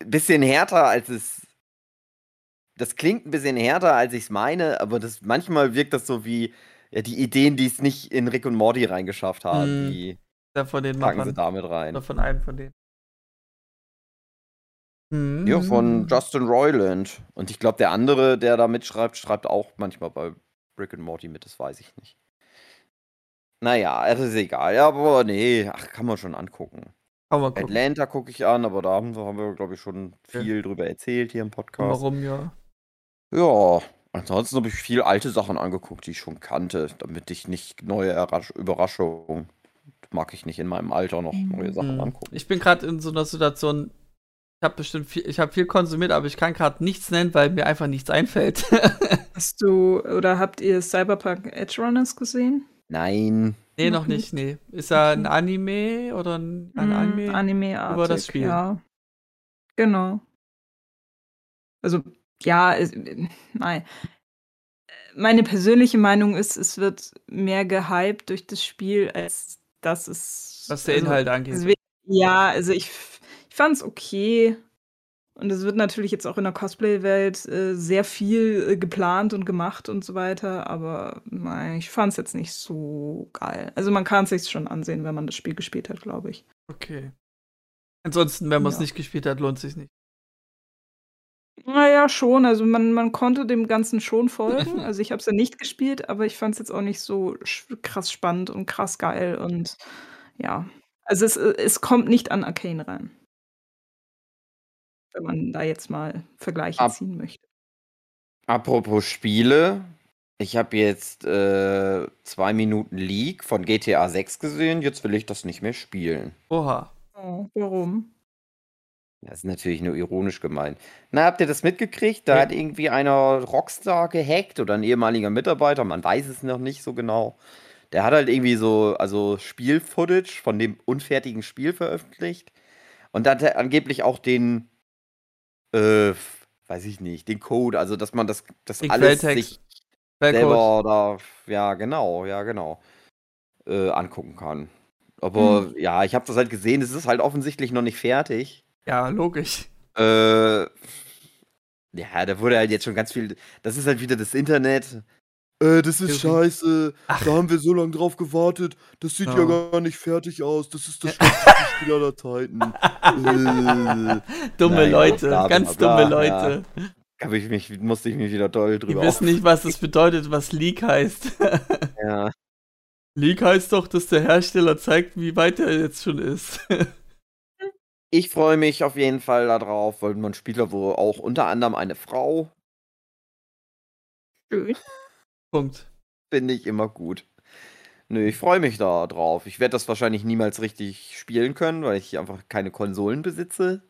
ein bisschen härter, als es. Das klingt ein bisschen härter, als ich es meine, aber das manchmal wirkt das so wie ja, die Ideen, die es nicht in Rick und Morty reingeschafft haben, Hm. die Da von den packen sie Machern. damit rein. Oder von einem von denen. Hm. Ja, von Justin Roiland. Und ich glaube, der andere, der da mitschreibt, schreibt auch manchmal bei Rick and Morty mit, das weiß ich nicht. Naja, es ist egal. Ja, aber nee, ach, kann man schon angucken. Kann man gucken. Atlanta gucke ich an, aber da haben wir, haben wir glaube ich, schon Ja. viel drüber erzählt hier im Podcast. Warum, ja. Ja, ansonsten habe ich viel alte Sachen angeguckt, die ich schon kannte, damit ich nicht neue Errasch Überraschungen, mag ich nicht in meinem Alter noch neue Sachen angucken. Ich bin gerade in so einer Situation, ich habe bestimmt viel, ich habe viel konsumiert, aber ich kann gerade nichts nennen, weil mir einfach nichts einfällt. (laughs) Hast du oder habt ihr Cyberpunk Edge Runners gesehen? Nein, nee, Noch noch nicht, nee. Ist er ein. Anime oder ein, ein Mm, Anime? Anime über das Spiel. Ja. Genau. Also, ja, es, nein. Meine persönliche Meinung ist, es wird mehr gehypt durch das Spiel, als dass es. Was der also, Inhalt angeht. es wird- Ja, also ich, ich fand es okay. Und es wird natürlich jetzt auch in der Cosplay-Welt äh, sehr viel äh, geplant und gemacht und so weiter, aber nein, ich fand es jetzt nicht so geil. Also man kann es sich schon ansehen, wenn man das Spiel gespielt hat, glaube ich. Okay. Ansonsten, wenn man es Ja. nicht gespielt hat, lohnt sich nicht. Naja, schon. Also man, man konnte dem Ganzen schon folgen. (laughs) Also ich habe es ja nicht gespielt, aber ich fand es jetzt auch nicht so krass spannend und krass geil. Und ja, also es, äh, es kommt nicht an Arcane rein. Wenn man da jetzt mal Vergleiche Ab- ziehen möchte. Apropos Spiele, ich habe jetzt äh, zwei Minuten League von GTA 6 gesehen, jetzt will ich das nicht mehr spielen. Oha. Oh, warum? Das ist natürlich nur ironisch gemeint. Na, habt ihr das mitgekriegt? Da Nee. hat irgendwie einer Rockstar gehackt oder ein ehemaliger Mitarbeiter, man weiß es noch nicht so genau. Der hat halt irgendwie so, also Spielfootage von dem unfertigen Spiel veröffentlicht. Und da hat er angeblich auch den, äh, weiß ich nicht, den Code, also dass man das, das alles Quelltext. sich Quellcode. selber oder ja genau, ja genau äh, angucken kann. Aber ja, ich habe das halt gesehen, es ist halt offensichtlich noch nicht fertig. Ja, logisch. Äh, ja, da wurde halt jetzt schon ganz viel. Das ist halt wieder das Internet. Äh, das ist Irgendwie- scheiße. Ach. Da haben wir so lange drauf gewartet. Das sieht ja, Ja. gar nicht fertig aus. Das ist das schlechteste Spiel aller Zeiten. (laughs) äh, Dumme Naja, Leute, bla, bla, ganz bla, dumme ja. Leute. hab ich mich, musste ich mich wieder doll drüber wissen nicht, was das bedeutet, was Leak heißt. (laughs) Ja. Leak heißt doch, dass der Hersteller zeigt, wie weit er jetzt schon ist. (laughs) Ich freue mich auf jeden Fall darauf, weil man spielt ja wohl auch unter anderem eine Frau. Schön. Punkt. Finde ich immer gut. Nö, ich freue mich da drauf. Ich werde das wahrscheinlich niemals richtig spielen können, weil ich einfach keine Konsolen besitze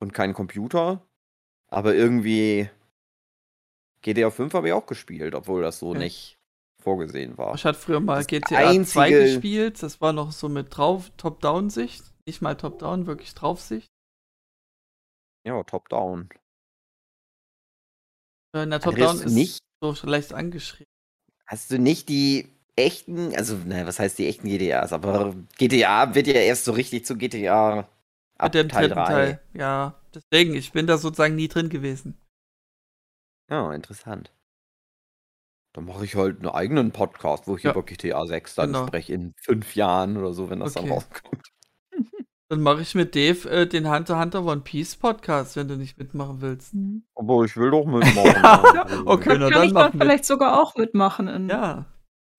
und keinen Computer. Aber irgendwie GTA 5 habe ich auch gespielt, obwohl das so Ja. nicht vorgesehen war. Ich hatte früher mal Das GTA 2 einzige- gespielt. Das war noch so mit drauf Top-Down-Sicht. Nicht mal Top-Down, wirklich Draufsicht. Ja, top-down. Äh, In der Andreas, Top-Down ist nicht? So leicht angeschrieben. Hast du nicht die echten, also, naja, was heißt die echten GTAs? Aber GTA wird ja erst so richtig zu GTA Ab Mit dem Teil dritten 3. Teil. Ja, deswegen, ich bin da sozusagen nie drin gewesen. Ja, interessant. Dann mache ich halt einen eigenen Podcast, wo ich Ja. über GTA 6 dann Genau. spreche in fünf Jahren oder so, wenn das dann Okay. rauskommt. Dann mache ich mit Dave äh, den Hunter Hunter One Piece Podcast, wenn du nicht mitmachen willst. Mhm. Aber ich will doch (laughs) mitmachen. Ja, okay. Da na, kann dann ich mach dann mit. vielleicht sogar auch mitmachen in Ja.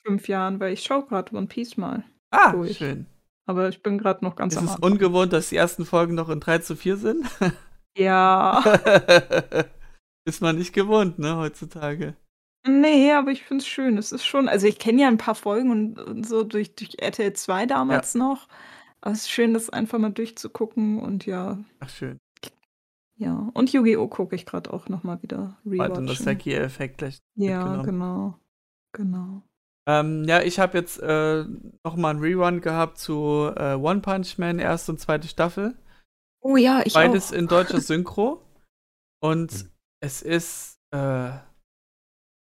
fünf Jahren, weil ich schaue gerade One Piece mal. Ah, Durch. schön. Aber ich bin gerade noch ganz Ist am es Anfang. ungewohnt, dass die ersten Folgen noch in 3 zu 4 sind? Ja. (laughs) Ist man nicht gewohnt, ne, heutzutage. Nee, aber ich finde es schön. Es ist schon, also ich kenne ja ein paar Folgen und, und so durch, durch RTL 2 damals noch. Aber es ist schön, das einfach mal durchzugucken und ja, Ach, schön. ja. Und Yu-Gi-Oh! gucke ich gerade auch nochmal wieder Mal den rewatchen. Nostalgie-Effekt gleich Ja, genau. Genau. Ähm, ja, ich habe jetzt äh, noch mal einen Rerun gehabt zu äh, One Punch Man, erste und zweite Staffel. Oh ja, ich Beides auch. in deutscher Synchro. (laughs) Und es ist äh,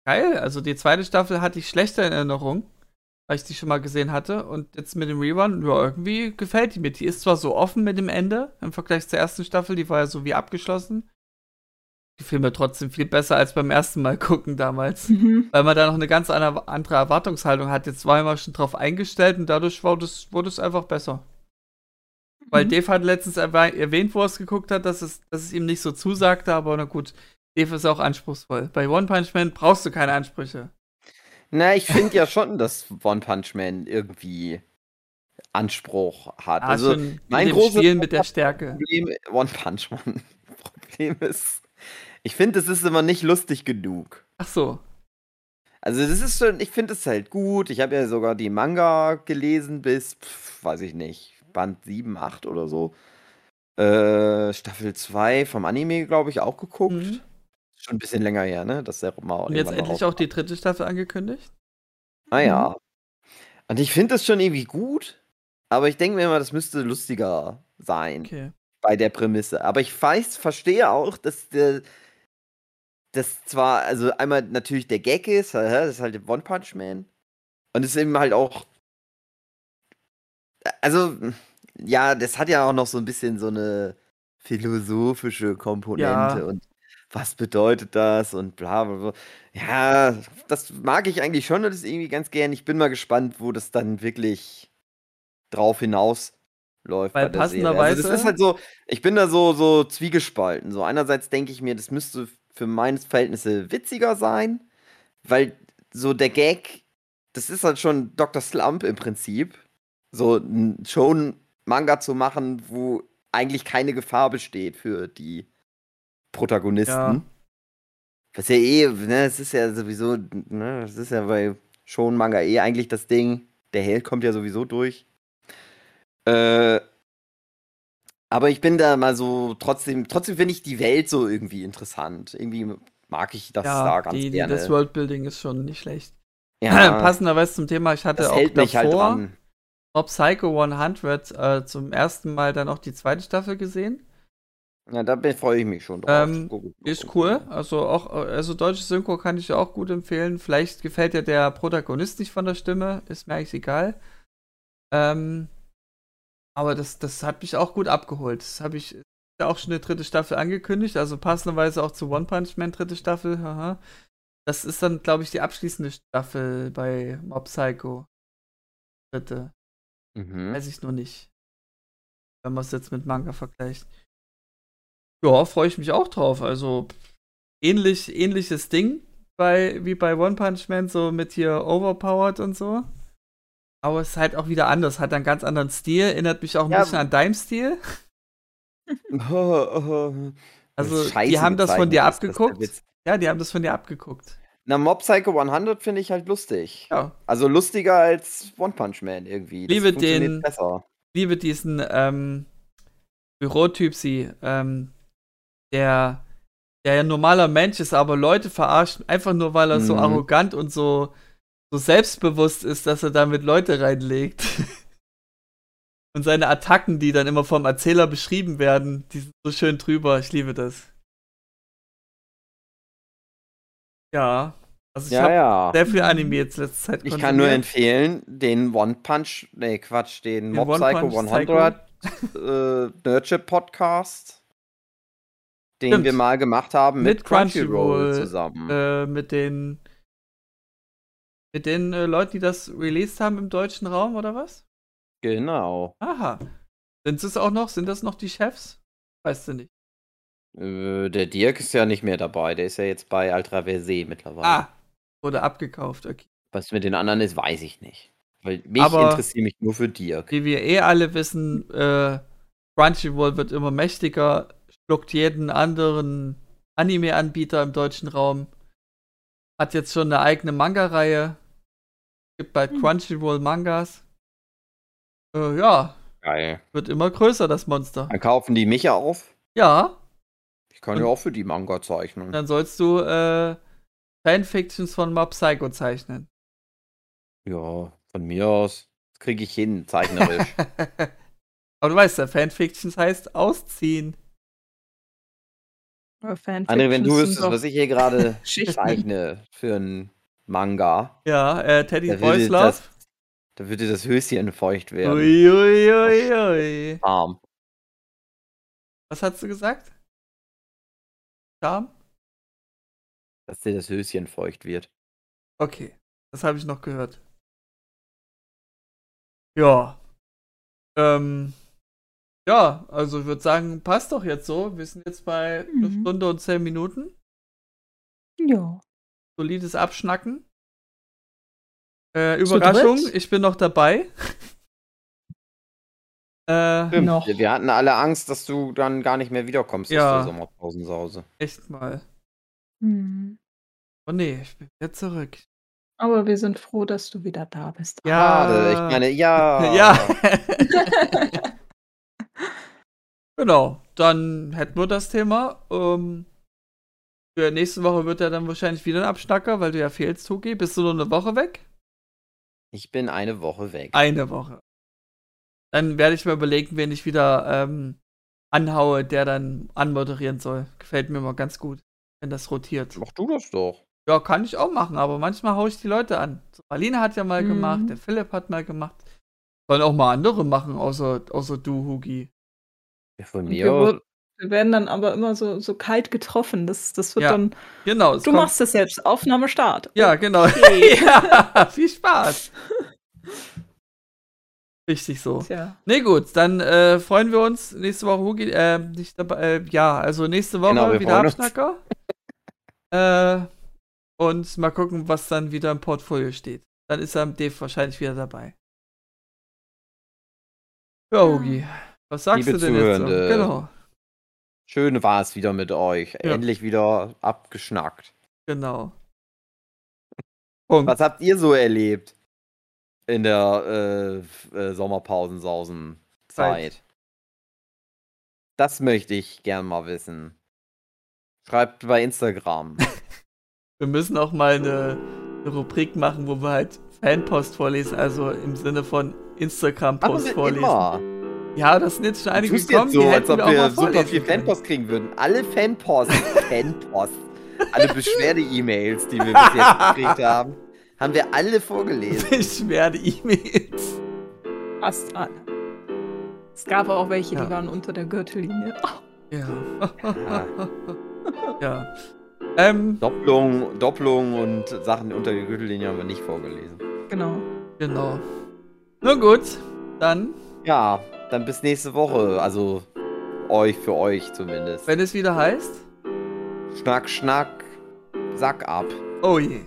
geil. Also die zweite Staffel hatte ich schlechter in Erinnerung, weil ich die schon mal gesehen hatte. Und jetzt mit dem Rerun, ja, irgendwie gefällt die mir. Die ist zwar so offen mit dem Ende im Vergleich zur ersten Staffel, die war ja so wie abgeschlossen. Gefiel mir trotzdem viel besser als beim ersten Mal (laughs) gucken damals. Mhm. Weil man da noch eine ganz andere Erwartungshaltung hat. Jetzt war ich mal schon drauf eingestellt und dadurch wurde es, wurde es einfach besser. Weil Mhm. Dave hat letztens erwäh- erwähnt, wo er es geguckt hat, dass es, dass es ihm nicht so zusagte, aber na gut, Dave ist auch anspruchsvoll. Bei One Punch Man brauchst du keine Ansprüche. Na, ich finde ja schon, dass One Punch Man irgendwie Anspruch hat. Ah, also schon mein großes Spielen mit der Stärke. Problem, One Punch Man, (laughs) Problem ist, ich finde, es ist immer nicht lustig genug. Ach so. Also das ist schon, ich finde es halt gut. Ich habe ja sogar die Manga gelesen bis, pf, weiß ich nicht, Band 7, 8 oder so. Äh, Staffel 2 vom Anime, glaube ich, auch geguckt. Mhm. Schon ein bisschen länger her, ne? Dass der mal Und jetzt endlich auch die dritte Staffel angekündigt? Ah ja. Und ich finde das schon irgendwie gut, aber ich denke mir immer, das müsste lustiger sein Okay. bei der Prämisse. Aber ich weiß, verstehe auch, dass der das zwar, also einmal natürlich der Gag ist, das ist halt der One Punch Man. Und es ist eben halt auch. Also, ja, das hat ja auch noch so ein bisschen so eine philosophische Komponente Ja. und was bedeutet das und bla bla bla. Ja, das mag ich eigentlich schon und das irgendwie ganz gern. Ich bin mal gespannt, wo das dann wirklich drauf hinaus läuft. Weil bei der Serie. Also passenderweise- das ist halt so, ich bin da so, so zwiegespalten. So einerseits denke ich mir, das müsste für meine Verhältnisse witziger sein, weil so der Gag, das ist halt schon Dr. Slump im Prinzip. So ein schon Manga zu machen, wo eigentlich keine Gefahr besteht für die Protagonisten. Ja. Was ja eh, ne, es ist ja sowieso, ne, es ist ja bei schon Manga eh eigentlich das Ding. Der Held kommt ja sowieso durch. Äh, aber ich bin da mal so, trotzdem, trotzdem finde ich die Welt so irgendwie interessant. Irgendwie mag ich das da ja, ganz die, gerne. das Worldbuilding ist schon nicht schlecht. ja, (clears throat) Passenderweise zum Thema, ich hatte das auch hält mich halt davor dran. Mob Psycho 100 äh, zum ersten Mal dann auch die zweite Staffel gesehen. Ja, da freue ich mich schon drauf. Ähm, Ist cool. Also auch, also deutsches Synchro kann ich dir auch gut empfehlen. Vielleicht gefällt dir der Protagonist nicht von der Stimme, ist mir eigentlich egal. Ähm, aber das, das hat mich auch gut abgeholt. Das habe ich auch schon eine dritte Staffel angekündigt, also passenderweise auch zu One Punch Man dritte Staffel. Haha. Das ist dann, glaube ich, die abschließende Staffel bei Mob Psycho. Dritte. Mhm. Weiß ich nur nicht. Wenn man es jetzt mit Manga vergleicht. Ja, freue ich mich auch drauf. Also ähnlich, ähnliches Ding bei, wie bei One Punch Man, so mit hier Overpowered und so. Aber es ist halt auch wieder anders, hat einen ganz anderen Stil, erinnert mich auch ein Ja, bisschen an deinem Stil. (laughs) Also, Scheiße die haben das von dir abgeguckt. Ja, die haben das von dir abgeguckt. Na, Mob Psycho 100 finde ich halt lustig. Ja. Also lustiger als One Punch Man irgendwie. Das Liebe den- Besser. liebe diesen ähm, Bürotyp sie, ähm, der, der ja normaler Mensch ist, aber Leute verarscht, einfach nur weil er so Mhm. arrogant und so, so selbstbewusst ist, dass er damit Leute reinlegt. (laughs) und seine Attacken, die dann immer vom Erzähler beschrieben werden, die sind so schön drüber. Ich liebe das. Ja. Also ich Ja, habe ja. sehr viel Anime jetzt letzte Zeit Ich kann nur empfehlen, den One Punch, nee, Quatsch, den Den Mob One Psycho Punch 100, Psycho. äh, Nerdship Podcast, den Stimmt. wir mal gemacht haben mit, Mit Crunchyroll, Crunchyroll, zusammen. äh, mit den mit den äh, Leuten, die das released haben im deutschen Raum oder was? genau. Aha. Sind es auch noch? Sind das noch die Chefs? Weißt du nicht. Äh, der Dirk ist ja nicht mehr dabei, der ist ja jetzt bei Ultraverse mittlerweile. Ah, wurde abgekauft. Okay. Was mit den anderen ist, weiß ich nicht. Weil mich Aber- interessiert mich nur für Dirk. Wie wir eh alle wissen, äh, Crunchyroll wird immer mächtiger, schluckt jeden anderen Anime-Anbieter im deutschen Raum. Hat jetzt schon eine eigene Manga-Reihe. Gibt bald Hm. Crunchyroll Mangas. Äh, ja, Geil. wird immer größer, das Monster. Dann kaufen die mich auf. Ja, Ich kann Und- ja auch für die Manga zeichnen. dann sollst du äh, Fanfictions von Mob Psycho zeichnen. Ja, von mir aus. Das kriege ich hin, zeichnerisch. (laughs) Aber du weißt ja, Fanfictions heißt ausziehen. André, wenn du wüsstest, was ich hier gerade (laughs) Schichten. zeichne für einen Manga, Ja, äh, Teddy Boys Love. das, da würde das Höschen feucht werden. Ui, ui, ui, ui. Arm. Was hast du gesagt? Charme? Dass dir das Höschen feucht wird. Okay, das habe ich noch gehört. Ja. Ähm. Ja, also ich würde sagen, passt doch jetzt so. Wir sind jetzt bei einer Mhm. Stunde und zehn Minuten. Ja. Solides Abschnacken. Äh, Überraschung, ich bin noch dabei. (laughs) äh. Noch. Wir, wir hatten alle Angst, dass du dann gar nicht mehr wiederkommst Ja. aus der Sommerpausensause. echt mal. Hm. Oh nee, ich bin wieder zurück. Aber wir sind froh, dass du wieder da bist. Ja. Schade, ich meine, ja. (laughs) Ja. (laughs) genau, dann hätten wir das Thema. Ähm, für nächste Woche wird er dann wahrscheinlich wieder ein Abschnacker, weil du ja fehlst, Tuki. Bist du nur eine Woche weg? Ich bin eine Woche weg. Eine Woche. Dann werde ich mir überlegen, wen ich wieder ähm, anhaue, der dann anmoderieren soll. Gefällt mir mal ganz gut, wenn das rotiert. Mach du das doch. Ja, kann ich auch machen, aber manchmal haue ich die Leute an. So, Marlene hat ja mal Mhm. gemacht, der Philipp hat mal gemacht. Sollen auch mal andere machen, außer, außer du, Hugi. Ja, von mir wir, wir werden dann aber immer so, so kalt getroffen. Das, das wird Ja, dann. Genau. Du kommt- machst das jetzt. Aufnahme Start. Ja, genau. (laughs) Okay. ja, viel Spaß. Richtig so. Tja. Nee, gut, dann äh, freuen wir uns nächste Woche, Hugi, äh, nicht dabei, äh, ja, also nächste Woche Genau, wieder. Abschnacker. äh, und mal gucken, was dann wieder im Portfolio steht. Dann ist er Dave wahrscheinlich wieder dabei. Ja, Hugi, was sagst Liebe du denn jetzt? so? Zuhörende, Genau, Schön war es wieder mit euch. Ja. Endlich wieder abgeschnackt. genau. Punkt. Was habt ihr so erlebt in der äh, äh, Sommerpausensausen-Zeit? Das möchte ich gern mal wissen. Schreibt bei Instagram. (laughs) Wir müssen auch mal eine, eine Rubrik machen, wo wir halt Fanpost vorlesen, also im Sinne von Instagram-Post vorlesen. immer. Ja, das sind jetzt schon einige tust gekommen, jetzt so, als ob wir super viel. Fanpost kriegen würden. Alle Fanpost, (laughs) Fanpost, alle Beschwerde-E-Mails, die wir bis jetzt gekriegt haben, haben wir alle vorgelesen. (laughs) Beschwerde-E-Mails. Fast alle. Es gab auch welche, Ja. die waren unter der Gürtellinie. Ja. (laughs) ja. Ähm, Doppelung, Doppelung und Sachen unter der Gürtellinie haben wir nicht vorgelesen. Genau. genau. Na gut, dann, Ja, dann bis nächste Woche. Also euch, für euch zumindest. wenn es wieder heißt, Schnack, schnack, Sack ab. oh je.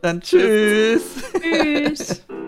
Dann tschüss. Tschüss. (laughs)